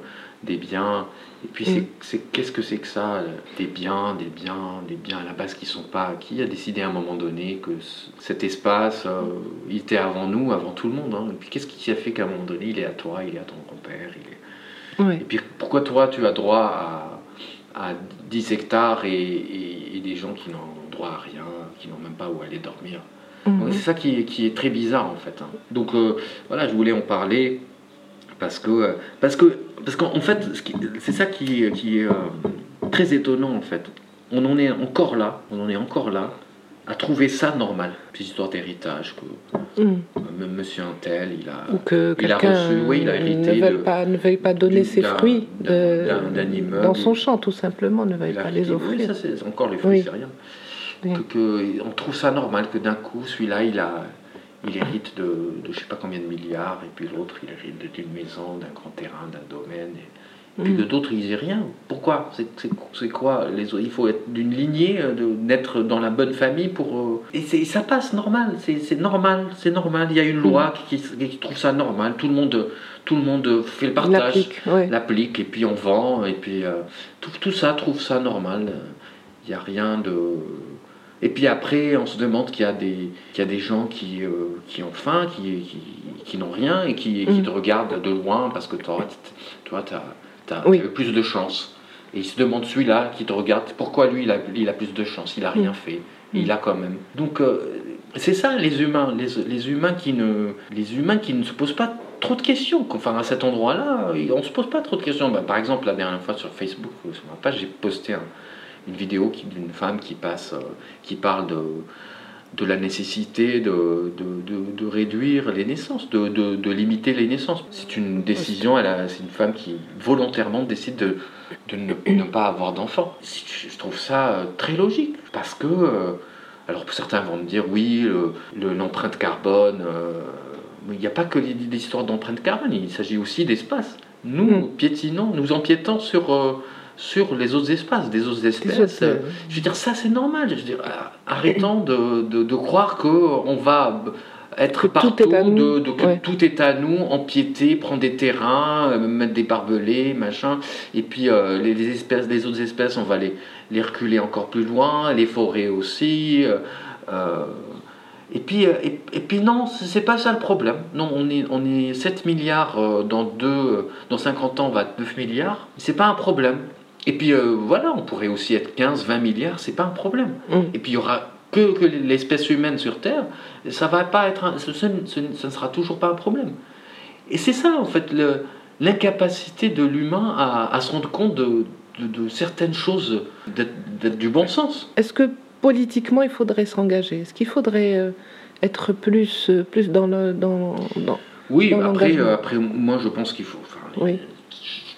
[SPEAKER 3] des biens. Et puis
[SPEAKER 2] Mm.
[SPEAKER 3] c'est qu'est-ce que c'est que ça euh, Des biens, des biens, des biens à la base qui sont pas. Qui a décidé à un moment donné que cet espace, euh, il était avant nous, avant tout le monde. hein. Et puis qu'est-ce qui a fait qu'à un moment donné, il est à toi, il est à ton grand-père, il est.
[SPEAKER 2] Ouais.
[SPEAKER 3] Et puis pourquoi toi tu as droit à, à 10 hectares et, et- et des gens qui n'ont droit à rien, qui n'ont même pas où aller dormir?
[SPEAKER 2] Mhm.
[SPEAKER 3] donc, C'est ça qui est, qui est très bizarre en fait. hein. Donc euh, voilà, je voulais en parler parce que euh, parce que parce qu'en fait c'est ça qui, qui est euh, très étonnant en fait. On en est encore là, on en est encore là à trouver ça normal, ces histoires d'héritage que
[SPEAKER 2] Mhm.
[SPEAKER 3] euh, Monsieur Untel il a
[SPEAKER 2] Ou que
[SPEAKER 3] il a reçu, oui, il a hérité
[SPEAKER 2] ne, veuille
[SPEAKER 3] de-
[SPEAKER 2] pas, ne veuille pas donner ses fruits de- dans son champ, tout simplement, ne veuille pas les offrir.
[SPEAKER 3] Oui, ça c'est encore les fruits,
[SPEAKER 2] Oui.
[SPEAKER 3] c'est rien.
[SPEAKER 2] Oui.
[SPEAKER 3] Que, que- on trouve ça normal que d'un coup, celui-là, il a, il hérite de, de je sais pas combien de milliards, et puis l'autre, il hérite d'une maison, d'un grand terrain, d'un domaine, et, et puis
[SPEAKER 2] Mm.
[SPEAKER 3] que d'autres, ils aient rien. Pourquoi? C'est quoi les Il faut être d'une lignée, euh, de naître dans la bonne famille pour. euh, Et c'est- ça passe normal, c'est c'est normal, c'est normal. Il y a une loi qui, qui- qui trouve ça normal. Tout le monde, tout le monde fait le partage
[SPEAKER 2] L'applique, ouais.
[SPEAKER 3] l'applique et puis on vend et puis euh, tout, tout ça trouve ça normal. Il n'y a rien de. Et puis après, on se demande qu'il y a des, qu'il y a des gens qui, euh, qui ont faim, qui, qui, qui n'ont rien et qui, qui
[SPEAKER 2] Mm.
[SPEAKER 3] te regardent de loin parce que toi, tu as,
[SPEAKER 2] Oui.
[SPEAKER 3] plus de chance. Et ils se demandent celui-là qui te regarde, pourquoi lui il a, il a plus de chance, il n'a rien
[SPEAKER 2] Mm.
[SPEAKER 3] fait, il a quand même. Donc euh, c'est ça les humains, les, les humains qui ne, les humains qui ne se posent pas trop de questions. Enfin à cet endroit-là, on se pose pas trop de questions. Ben, par exemple la dernière fois sur Facebook, sur ma page, j'ai posté un- une vidéo d'une femme qui passe, euh, qui parle de de la nécessité de, de, réduire les naissances, de, de- limiter les naissances. C'est une décision, c'est une femme qui volontairement décide de, de ne, ne pas avoir d'enfants. Je trouve ça euh, très logique, parce que, euh, alors certains vont me dire, oui, le- le- l'empreinte carbone, euh, mais il n'y a pas que l'histoire d'empreinte carbone, il s'agit aussi d'espace. Nous, piétinons, nous empiétons sur... euh, sur les autres espaces, des autres espèces.
[SPEAKER 2] autres, euh,
[SPEAKER 3] Je veux dire, ça c'est normal. Je veux dire, ah, arrêtons de, de, de croire qu'on va être
[SPEAKER 2] Que tout
[SPEAKER 3] partout,
[SPEAKER 2] est à nous.
[SPEAKER 3] de, de- que
[SPEAKER 2] Ouais.
[SPEAKER 3] tout est à nous, empiéter, prendre des terrains, euh, mettre des barbelés, machin. Et puis euh, les, les espèces, les autres espèces, on va les, les reculer encore plus loin, les forêts aussi. euh, euh, et puis, euh, et, et puis non, c'est pas ça le problème. Non, on est, on est 7 milliards, euh, dans, deux, dans 50 ans, on va être 9 milliards. C'est pas un problème. Et puis euh, voilà, on pourrait aussi être 15, 20 milliards, c'est pas un problème.
[SPEAKER 2] Mm.
[SPEAKER 3] Et puis il y aura que, que l'espèce humaine sur Terre, ça va pas être, un- ce, ce- ce ne sera toujours pas un problème. Et c'est ça en fait l'incapacité de l'humain à, à se rendre compte de, de- de certaines choses, d'être du bon sens.
[SPEAKER 2] Est-ce que politiquement il faudrait s'engager? Est-ce qu'il faudrait euh, être plus, euh, plus dans le. Dans, dans-
[SPEAKER 3] Oui,
[SPEAKER 2] dans
[SPEAKER 3] après, euh, après, moi je pense qu'il faut. enfin,
[SPEAKER 2] Oui.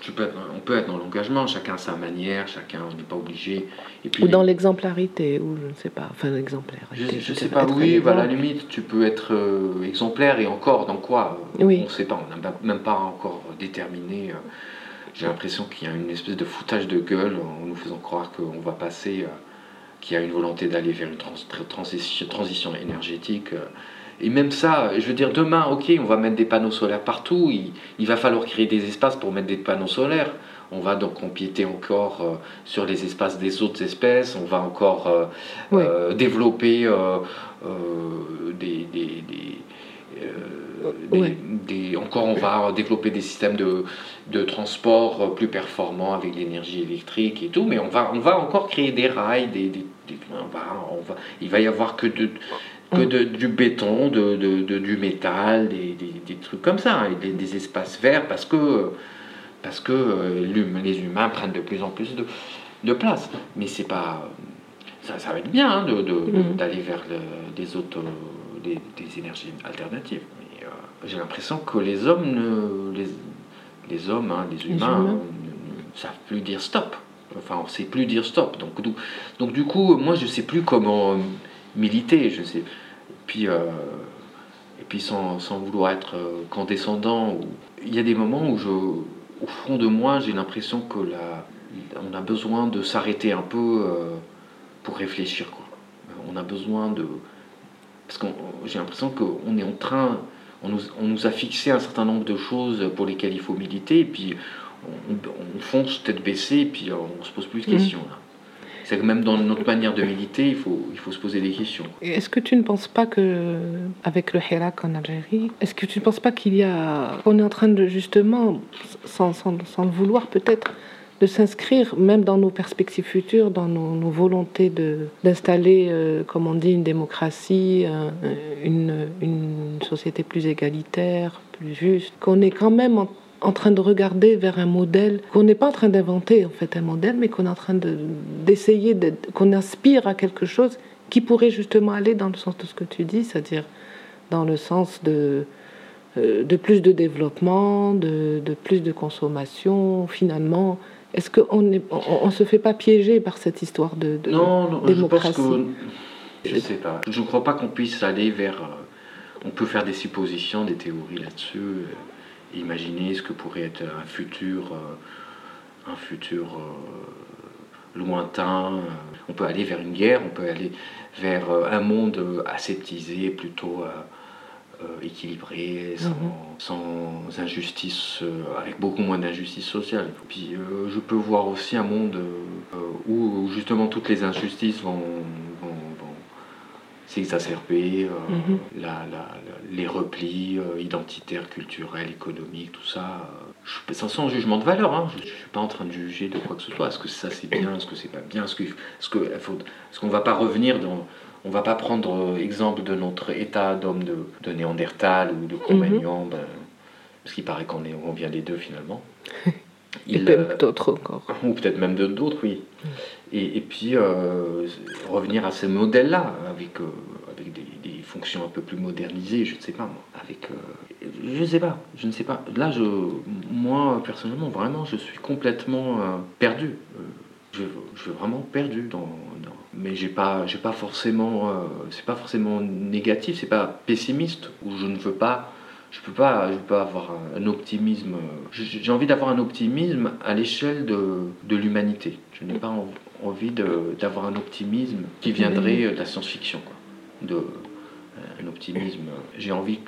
[SPEAKER 3] Tu peux être- on peut être dans l'engagement, chacun a sa manière, chacun, on n'est pas obligé. Et puis,
[SPEAKER 2] Ou dans l'exemplarité, ou je ne sais pas. Enfin, l'exemplarité.
[SPEAKER 3] Je, je sais pas, oui, bah, à la limite, tu peux être euh, exemplaire et encore dans quoi euh,
[SPEAKER 2] Oui.
[SPEAKER 3] On ne sait pas, on n'a même pas encore déterminé. euh, j'ai l'impression qu'il y a une espèce de foutage de gueule en nous faisant croire qu'on va passer, qu'il y a une volonté d'aller vers une trans- tra- transition, transition énergétique. Euh. Et même ça, je veux dire, demain, ok, on va mettre des panneaux solaires partout, il, il va falloir créer des espaces pour mettre des panneaux solaires. On va donc empiéter encore euh, sur les espaces des autres espèces, on va encore euh, euh, développer euh, euh, des, des- des, euh, des-
[SPEAKER 2] Ouais.
[SPEAKER 3] des- encore on va développer des systèmes de, de transport euh, plus performants avec l'énergie électrique et tout, mais on va, on va encore créer des rails, des, des- des- on va, on va, il va y avoir que, de, que de- du béton, de, de- du métal, des, des- des trucs comme ça, et des, des espaces verts parce que, parce que euh, les humains prennent de plus en plus de, de place. Mais c'est pas. Ça, ça va être bien hein,
[SPEAKER 2] Mhm.
[SPEAKER 3] d'aller vers le- des euh, des, des énergies alternatives. Mais, euh, j'ai l'impression que les hommes, ne, les, les hommes, hein, les humains,
[SPEAKER 2] humains.
[SPEAKER 3] ne, ne savent plus dire stop. Enfin, on sait plus dire stop. Donc, donc, donc du coup, moi, je sais plus comment militer. Je sais. Et puis, euh, et puis sans, sans vouloir être euh, condescendant, ou- il y a des moments où je, au fond de moi, j'ai l'impression que la, on a besoin de s'arrêter un peu euh, pour réfléchir. Quoi. On a besoin de. Parce que j'ai l'impression qu'on est en train. On nous, on nous a fixé un certain nombre de choses pour lesquelles il faut militer, et puis on, on fonce tête baissée, et puis on se pose plus de
[SPEAKER 2] Mhm.
[SPEAKER 3] questions. là. C'est que même dans notre manière de militer, il faut, il faut se poser des questions.
[SPEAKER 2] Est-ce que tu ne penses pas que, avec le Hirak en Algérie, est-ce que tu ne penses pas qu'il y a, qu'on est en train de justement, sans, sans, sans le vouloir peut-être, de s'inscrire même dans nos perspectives futures, dans nos, nos volontés d'installer, euh, comme on dit, une démocratie, un- une, une société plus égalitaire, plus juste, qu'on est quand même en, en train de regarder vers un modèle, qu'on n'est pas en train d'inventer en fait un modèle, mais qu'on est en train de, d'essayer, de- qu'on aspire à quelque chose qui pourrait justement aller dans le sens de ce que tu dis, c'est-à-dire dans le sens de, euh, de plus de développement, de, de plus de consommation, finalement. Est-ce qu'on ne on, on se fait pas piéger par cette histoire de, de
[SPEAKER 3] Non, non, je pense
[SPEAKER 2] démocratie?
[SPEAKER 3] que. Je sais pas. Je ne crois pas qu'on puisse aller vers. euh, on peut faire des suppositions, des théories là-dessus. Imaginer ce que pourrait être un futur. euh, un futur euh, lointain. On peut aller vers une guerre, on peut aller vers euh, un monde aseptisé, plutôt. équilibré, sans,
[SPEAKER 2] Mhm.
[SPEAKER 3] sans injustice, avec beaucoup moins d'injustice sociale. Puis je peux voir aussi un monde où, justement toutes les injustices vont s'exacerber, euh,
[SPEAKER 2] Mhm.
[SPEAKER 3] la- la- la- les replis euh, identitaires, culturels, économiques, tout ça. euh, je, sans, sans jugement de valeur, hein, je ne suis pas en train de juger de quoi que ce soit. Est-ce que ça c'est bien, est-ce que c'est pas bien, est-ce que- est-ce qu'on ne va pas revenir dans on va pas prendre exemple de notre état d'homme de, de Néandertal ou de Cro-Magnon, ben, parce qu'il paraît qu'on est, on vient des deux finalement. [laughs]
[SPEAKER 2] Et
[SPEAKER 3] Il,
[SPEAKER 2] peut-
[SPEAKER 3] euh,
[SPEAKER 2] d'autres encore.
[SPEAKER 3] ou peut-être même d'autres, oui. Et, puis euh, revenir à ce modèle-là, avec, euh, avec des, fonctions un peu plus modernisées, je ne sais pas moi. Avec, euh, je ne sais pas, je ne sais pas. Là, je, moi, personnellement, vraiment, je suis complètement perdu. Je, je suis vraiment perdu mais j'ai pas j'ai pas forcément euh, c'est pas forcément négatif c'est pas pessimiste ou je ne veux pas je peux pas je peux pas avoir un, un optimisme j'ai envie d'avoir un optimisme à l'échelle de, de l'humanité je n'ai pas en- envie d'avoir un optimisme qui viendrait de la science-fiction de un optimisme j'ai envie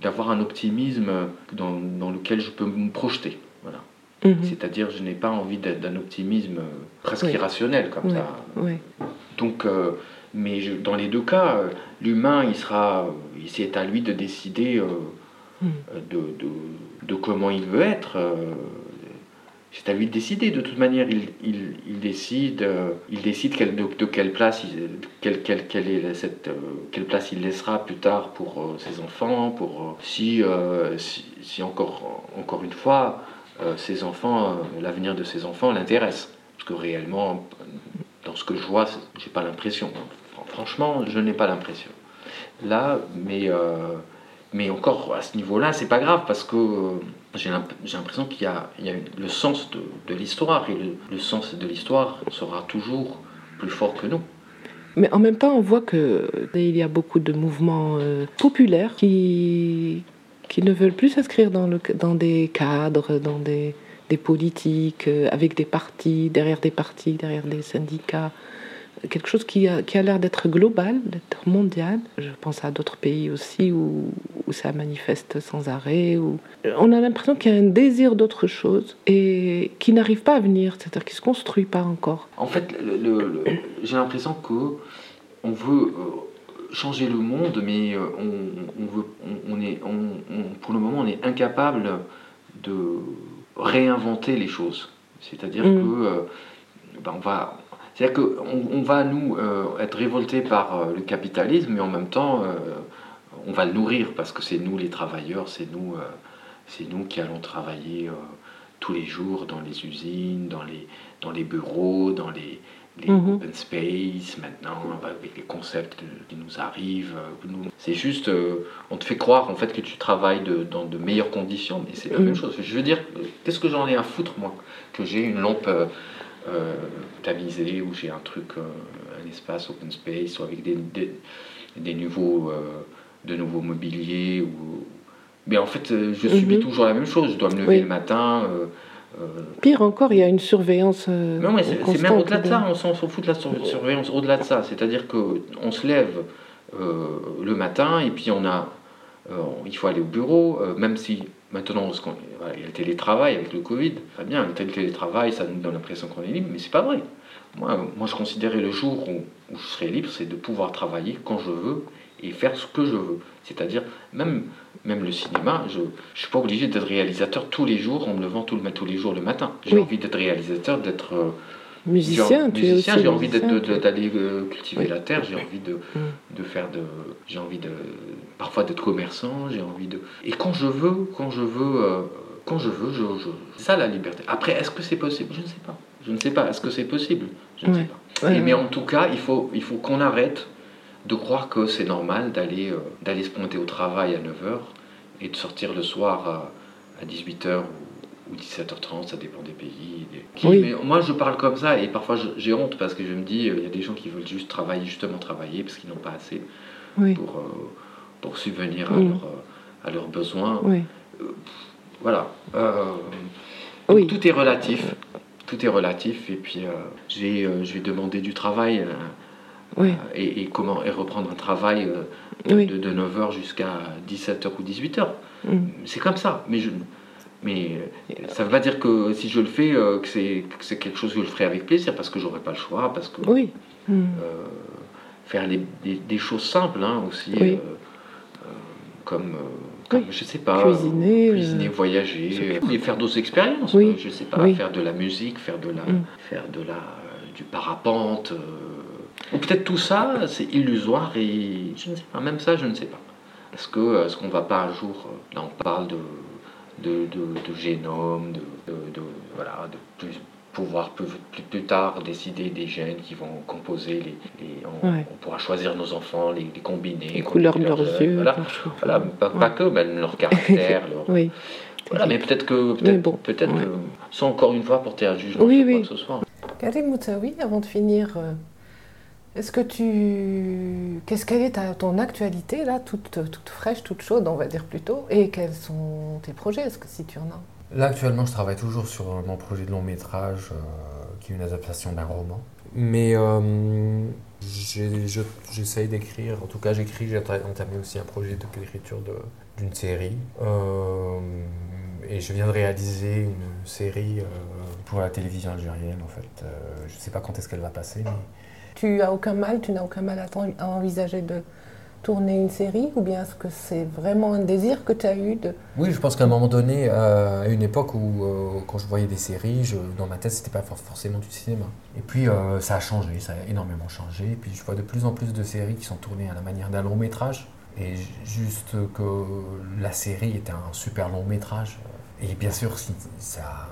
[SPEAKER 3] d'avoir un optimisme dans, dans lequel je peux me projeter voilà
[SPEAKER 2] Mhm.
[SPEAKER 3] c'est-à-dire, je n'ai pas envie d'un optimisme presque
[SPEAKER 2] Oui.
[SPEAKER 3] irrationnel comme ça. Donc, euh, mais je- dans les deux cas, euh, l'humain, il sera, euh, c'est à lui de décider euh, de, de, de comment il veut être. euh, c'est à lui de décider. De toute manière, il, il, il décide, euh, il décide quelle- de, quelle place, il, quelle, quelle, est cette, euh, quelle place il laissera plus tard pour euh, ses enfants, pour euh, si, euh, si, si encore, encore une fois, euh, ses enfants, euh, l'avenir de ses enfants l'intéresse. Parce que réellement, dans ce que je vois, j'ai pas l'impression. Fran- Franchement, je n'ai pas l'impression. Là, mais, euh, mais encore à ce niveau-là, c'est pas grave parce que euh, j'ai l'imp- j'ai l'impression qu'il y a, le sens de, l'histoire et le, sens de l'histoire sera toujours plus fort que nous.
[SPEAKER 2] Mais en même temps, on voit que il y a beaucoup de mouvements euh, populaires qui, qui ne veulent plus s'inscrire dans, des cadres, dans des politiques, euh, avec des partis, derrière des partis, derrière des syndicats. Quelque chose qui a, qui a l'air d'être global, d'être mondial. Je pense à d'autres pays aussi où, où ça manifeste sans arrêt. Où... On a l'impression qu'il y a un désir d'autre chose et qui n'arrive pas à venir, c'est-à-dire qui ne se construit pas encore.
[SPEAKER 3] En fait, le- le- le- j'ai l'impression que on veut euh, changer le monde, mais euh, on, on veut, on, on est, pour le moment, on est incapable de réinventer les choses. C'est-à-dire
[SPEAKER 2] Mm.
[SPEAKER 3] que euh, ben, on va, c'est-à-dire que on, on va nous euh, être révolté par euh, le capitalisme, mais en même temps, euh, on va le nourrir parce que c'est nous les travailleurs, c'est nous, c'est nous qui allons travailler tous les jours dans les usines, dans les, dans les bureaux, dans les, les
[SPEAKER 2] Mhm.
[SPEAKER 3] open space maintenant, avec les concepts qui nous arrivent. C'est juste, on te fait croire en fait que tu travailles de- dans de meilleures conditions, mais c'est la
[SPEAKER 2] Mhm.
[SPEAKER 3] même chose. Je veux dire, qu'est-ce que j'en ai à foutre moi? Que j'ai une lampe euh, tamisée ou j'ai un truc, euh, un espace open space ou avec des, des, des nouveaux, euh, de nouveaux mobiliers ou... Mais en fait, euh, je subis
[SPEAKER 2] Mhm.
[SPEAKER 3] toujours la même chose. Je dois me lever
[SPEAKER 2] Oui.
[SPEAKER 3] le matin.
[SPEAKER 2] Pire encore, il y a une surveillance.
[SPEAKER 3] non, mais c'est même au-delà de ça, on s'en fout de la sur- surveillance, au-delà de ça. C'est-à-dire qu'on se lève euh, le matin et puis on a, il faut aller au bureau, euh, même si maintenant ce qu'on- voilà, il y a le télétravail avec le Covid, très bien, le tél- télétravail, ça nous donne l'impression qu'on est libre, mais c'est pas vrai. Moi, euh, moi, je considérais le jour où, où je serais libre, c'est de pouvoir travailler quand je veux et faire ce que je veux. C'est-à-dire, même, même le cinéma, je ne suis pas obligé d'être réalisateur tous les jours en me levant tout le, tous les jours le matin. J'ai
[SPEAKER 2] Oui.
[SPEAKER 3] envie d'être réalisateur, d'être euh,
[SPEAKER 2] Musicien, tu
[SPEAKER 3] musicien, j'ai envie d'aller cultiver
[SPEAKER 2] Oui.
[SPEAKER 3] la terre, j'ai envie de,
[SPEAKER 2] Mm.
[SPEAKER 3] de faire de. J'ai envie de. Parfois d'être commerçant, j'ai envie de. Et quand je veux, quand je veux. euh, quand je veux, je, je- c'est ça la liberté. Après, est-ce que c'est possible? Je ne sais pas. Je ne sais pas. Est-ce que c'est possible? Je ne
[SPEAKER 2] Ouais.
[SPEAKER 3] sais pas.
[SPEAKER 2] Ouais,
[SPEAKER 3] Et- mais en tout cas, il faut, il faut qu'on arrête de croire que c'est normal d'aller euh, d'aller se pointer au travail à 9h et de sortir le soir à, à 18h ou, ou 17h30, ça dépend des pays. des- Qui-
[SPEAKER 2] Oui.
[SPEAKER 3] mais moi, je parle comme ça et parfois j'ai honte parce que je me dis, euh, il y a des gens qui veulent juste travailler, justement travailler parce qu'ils n'ont pas assez
[SPEAKER 2] Oui.
[SPEAKER 3] pour, euh, pour subvenir à, leurs, euh, à leurs besoins.
[SPEAKER 2] Oui.
[SPEAKER 3] Voilà. Euh,
[SPEAKER 2] Oui.
[SPEAKER 3] Tout est relatif. Tout est relatif. Et puis, euh, j'ai, euh, je vais demander du travail euh,
[SPEAKER 2] Oui.
[SPEAKER 3] euh, et, et comment, et reprendre un travail euh,
[SPEAKER 2] Oui.
[SPEAKER 3] de 9h jusqu'à 17h ou 18h.
[SPEAKER 2] Mm.
[SPEAKER 3] C'est comme ça. Mais, je, mais euh, ça ne veut pas dire que si je le fais, euh, que, c'est, que c'est quelque chose que je ferai avec plaisir parce que j'aurai pas le choix. Parce que
[SPEAKER 2] Oui.
[SPEAKER 3] Euh, faire les- des, des choses simples hein, aussi.
[SPEAKER 2] Oui.
[SPEAKER 3] euh, comme, comme, je sais pas,
[SPEAKER 2] Cuisiner,
[SPEAKER 3] cuisiner,
[SPEAKER 2] euh,
[SPEAKER 3] voyager, et faire d'autres expériences.
[SPEAKER 2] Oui,
[SPEAKER 3] Je sais pas,
[SPEAKER 2] oui.
[SPEAKER 3] faire de la musique, faire de la,
[SPEAKER 2] Mm.
[SPEAKER 3] faire de la, du parapente. Ou peut-être tout ça, c'est illusoire et je ne sais pas. Même ça, je ne sais pas. Est-ce que, est-ce qu'on va pas un jour, là, on parle de, de, de, de génome, de, de, de- voilà, de plus pouvoir plus, plus, plus tard décider des gènes qui vont composer les, les- on,
[SPEAKER 2] Ouais.
[SPEAKER 3] on pourra choisir nos enfants, les, les combiner,
[SPEAKER 2] Les couleurs de leurs yeux,
[SPEAKER 3] voilà,
[SPEAKER 2] leurs
[SPEAKER 3] voilà pas, pas que, mais leur caractère, leur,
[SPEAKER 2] Oui.
[SPEAKER 3] voilà, mais peut-être que
[SPEAKER 2] Mais
[SPEAKER 3] peut-être
[SPEAKER 2] bon,
[SPEAKER 3] peut-être
[SPEAKER 2] ouais.
[SPEAKER 3] que sans encore une fois porter un jugement
[SPEAKER 2] Oui,
[SPEAKER 3] sur
[SPEAKER 2] oui.
[SPEAKER 3] quoi que ce soit.
[SPEAKER 2] Karim Moutaoui, avant de finir, euh, est-ce que tu. Qu'est-ce quelle est ta- ton actualité, là, toute, toute fraîche, toute chaude, on va dire plutôt Et quels sont tes projets, est-ce que si tu en as?
[SPEAKER 10] Là, actuellement, je travaille toujours sur mon projet de long métrage, euh, qui est une adaptation d'un roman. Mais euh, j'ai- je- j'essaye d'écrire, en tout cas, j'écris, j'ai enta- entamé aussi un projet d'écriture d'une série. Euh, et je viens de réaliser une série euh, pour la télévision algérienne, en fait. Euh, je ne sais pas quand est-ce qu'elle va passer, mais
[SPEAKER 2] Tu as aucun mal, tu n'as aucun mal à, envisager de tourner une série Ou bien est-ce que c'est vraiment un désir que tu as eu de.
[SPEAKER 10] Oui, je pense qu'à un moment donné, euh, à une époque où, euh, quand je voyais des séries, je- dans ma tête, c'était pas for- forcément du cinéma. Et puis, euh, ça a changé, ça a énormément changé. Et puis, je vois de plus en plus de séries qui sont tournées à la manière d'un long métrage. Et ju- juste que la série était un super long métrage. Et bien sûr, ça,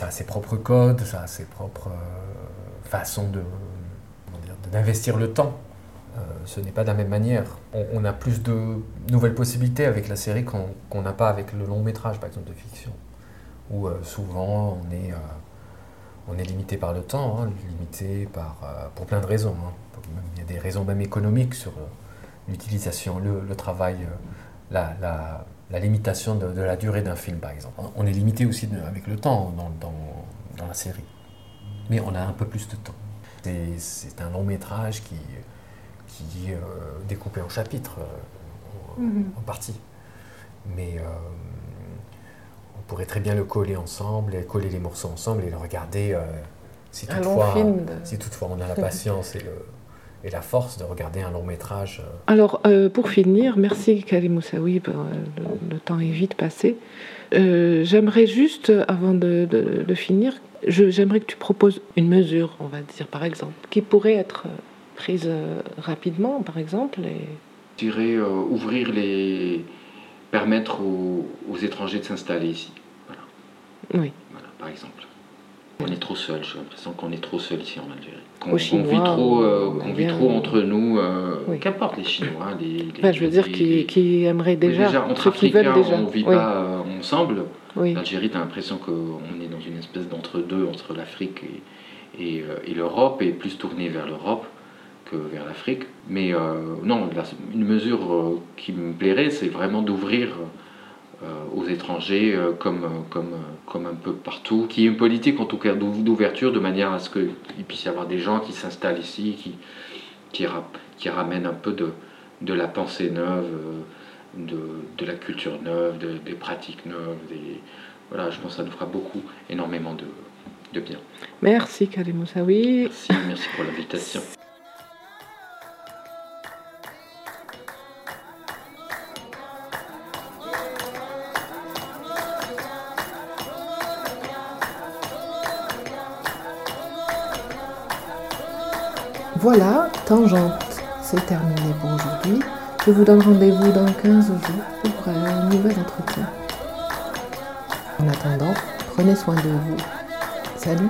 [SPEAKER 10] a ses propres codes, ça a ses propres euh, façons de, d'investir le temps. Euh, ce n'est pas de la même manière. On, a plus de nouvelles possibilités avec la série qu'on n'a pas avec le long métrage, par exemple, de fiction, où euh, souvent on est, on est limité par le temps, hein, limité par, pour plein de raisons. hein. Il y a des raisons même économiques sur l'utilisation, le, travail, la- la limitation de, de la durée d'un film, par exemple. On est limité aussi de- avec le temps dans, dans- dans la série. Mais on a un peu plus de temps. C'est- un long métrage qui, qui est euh, découpé en chapitres, euh, en, en parties. Mais euh, on pourrait très bien le coller ensemble, et coller les morceaux ensemble et le regarder si, toutefois,
[SPEAKER 2] de-
[SPEAKER 10] si toutefois on a la patience et, le, et la force de regarder un long métrage. euh,
[SPEAKER 2] Alors, euh, pour finir, merci Karim Moussaoui, ben, le, le temps est vite passé. Euh, j'aimerais juste, avant de, de- de finir, je- j'aimerais que tu proposes une mesure, on va dire par exemple, qui pourrait être euh, prise euh, rapidement, par exemple. Et...
[SPEAKER 3] Je dirais euh, ouvrir les. permettre aux, aux étrangers de s'installer ici. Voilà.
[SPEAKER 2] Oui.
[SPEAKER 3] Voilà, par exemple. On est trop seul, j'ai l'impression qu'on est trop seul ici en Algérie. Qu'on vit trop, euh, qu'on vit trop entre nous, euh,
[SPEAKER 2] Oui.
[SPEAKER 3] qu'importe les Chinois, les. les-
[SPEAKER 2] Enfin, je veux dire, qui, qui aimerait
[SPEAKER 3] Mais
[SPEAKER 2] déjà,
[SPEAKER 3] entre Africains,
[SPEAKER 2] déjà.
[SPEAKER 3] on ne vit
[SPEAKER 2] Oui.
[SPEAKER 3] pas euh, ensemble.
[SPEAKER 2] Oui.
[SPEAKER 3] L'Algérie, tu as l'impression qu'on est dans une espèce d'entre-deux entre l'Afrique et, et, euh, et l'Europe, et plus tourné vers l'Europe que vers l'Afrique. Mais euh, non, la- une mesure euh, qui me plairait, c'est vraiment d'ouvrir euh, aux étrangers, euh, comme, euh, comme, euh, comme un peu partout, qui est une politique en tout cas d'ou- d'ouverture, de manière à ce qu'il puisse y avoir des gens qui s'installent ici, qui, qui, ra- qui ramènent un peu de, de la pensée neuve. euh, de, de la culture neuve, de- des pratiques neuves. Des, voilà, je pense que ça nous fera beaucoup, énormément de, de bien.
[SPEAKER 2] Merci Karim Moussaoui.
[SPEAKER 3] Merci, merci pour l'invitation. [laughs]
[SPEAKER 2] Voilà, Tangente, c'est terminé pour aujourd'hui. Je vous donne rendez-vous dans 15 jours pour un nouvel entretien. En attendant, prenez soin de vous. Salut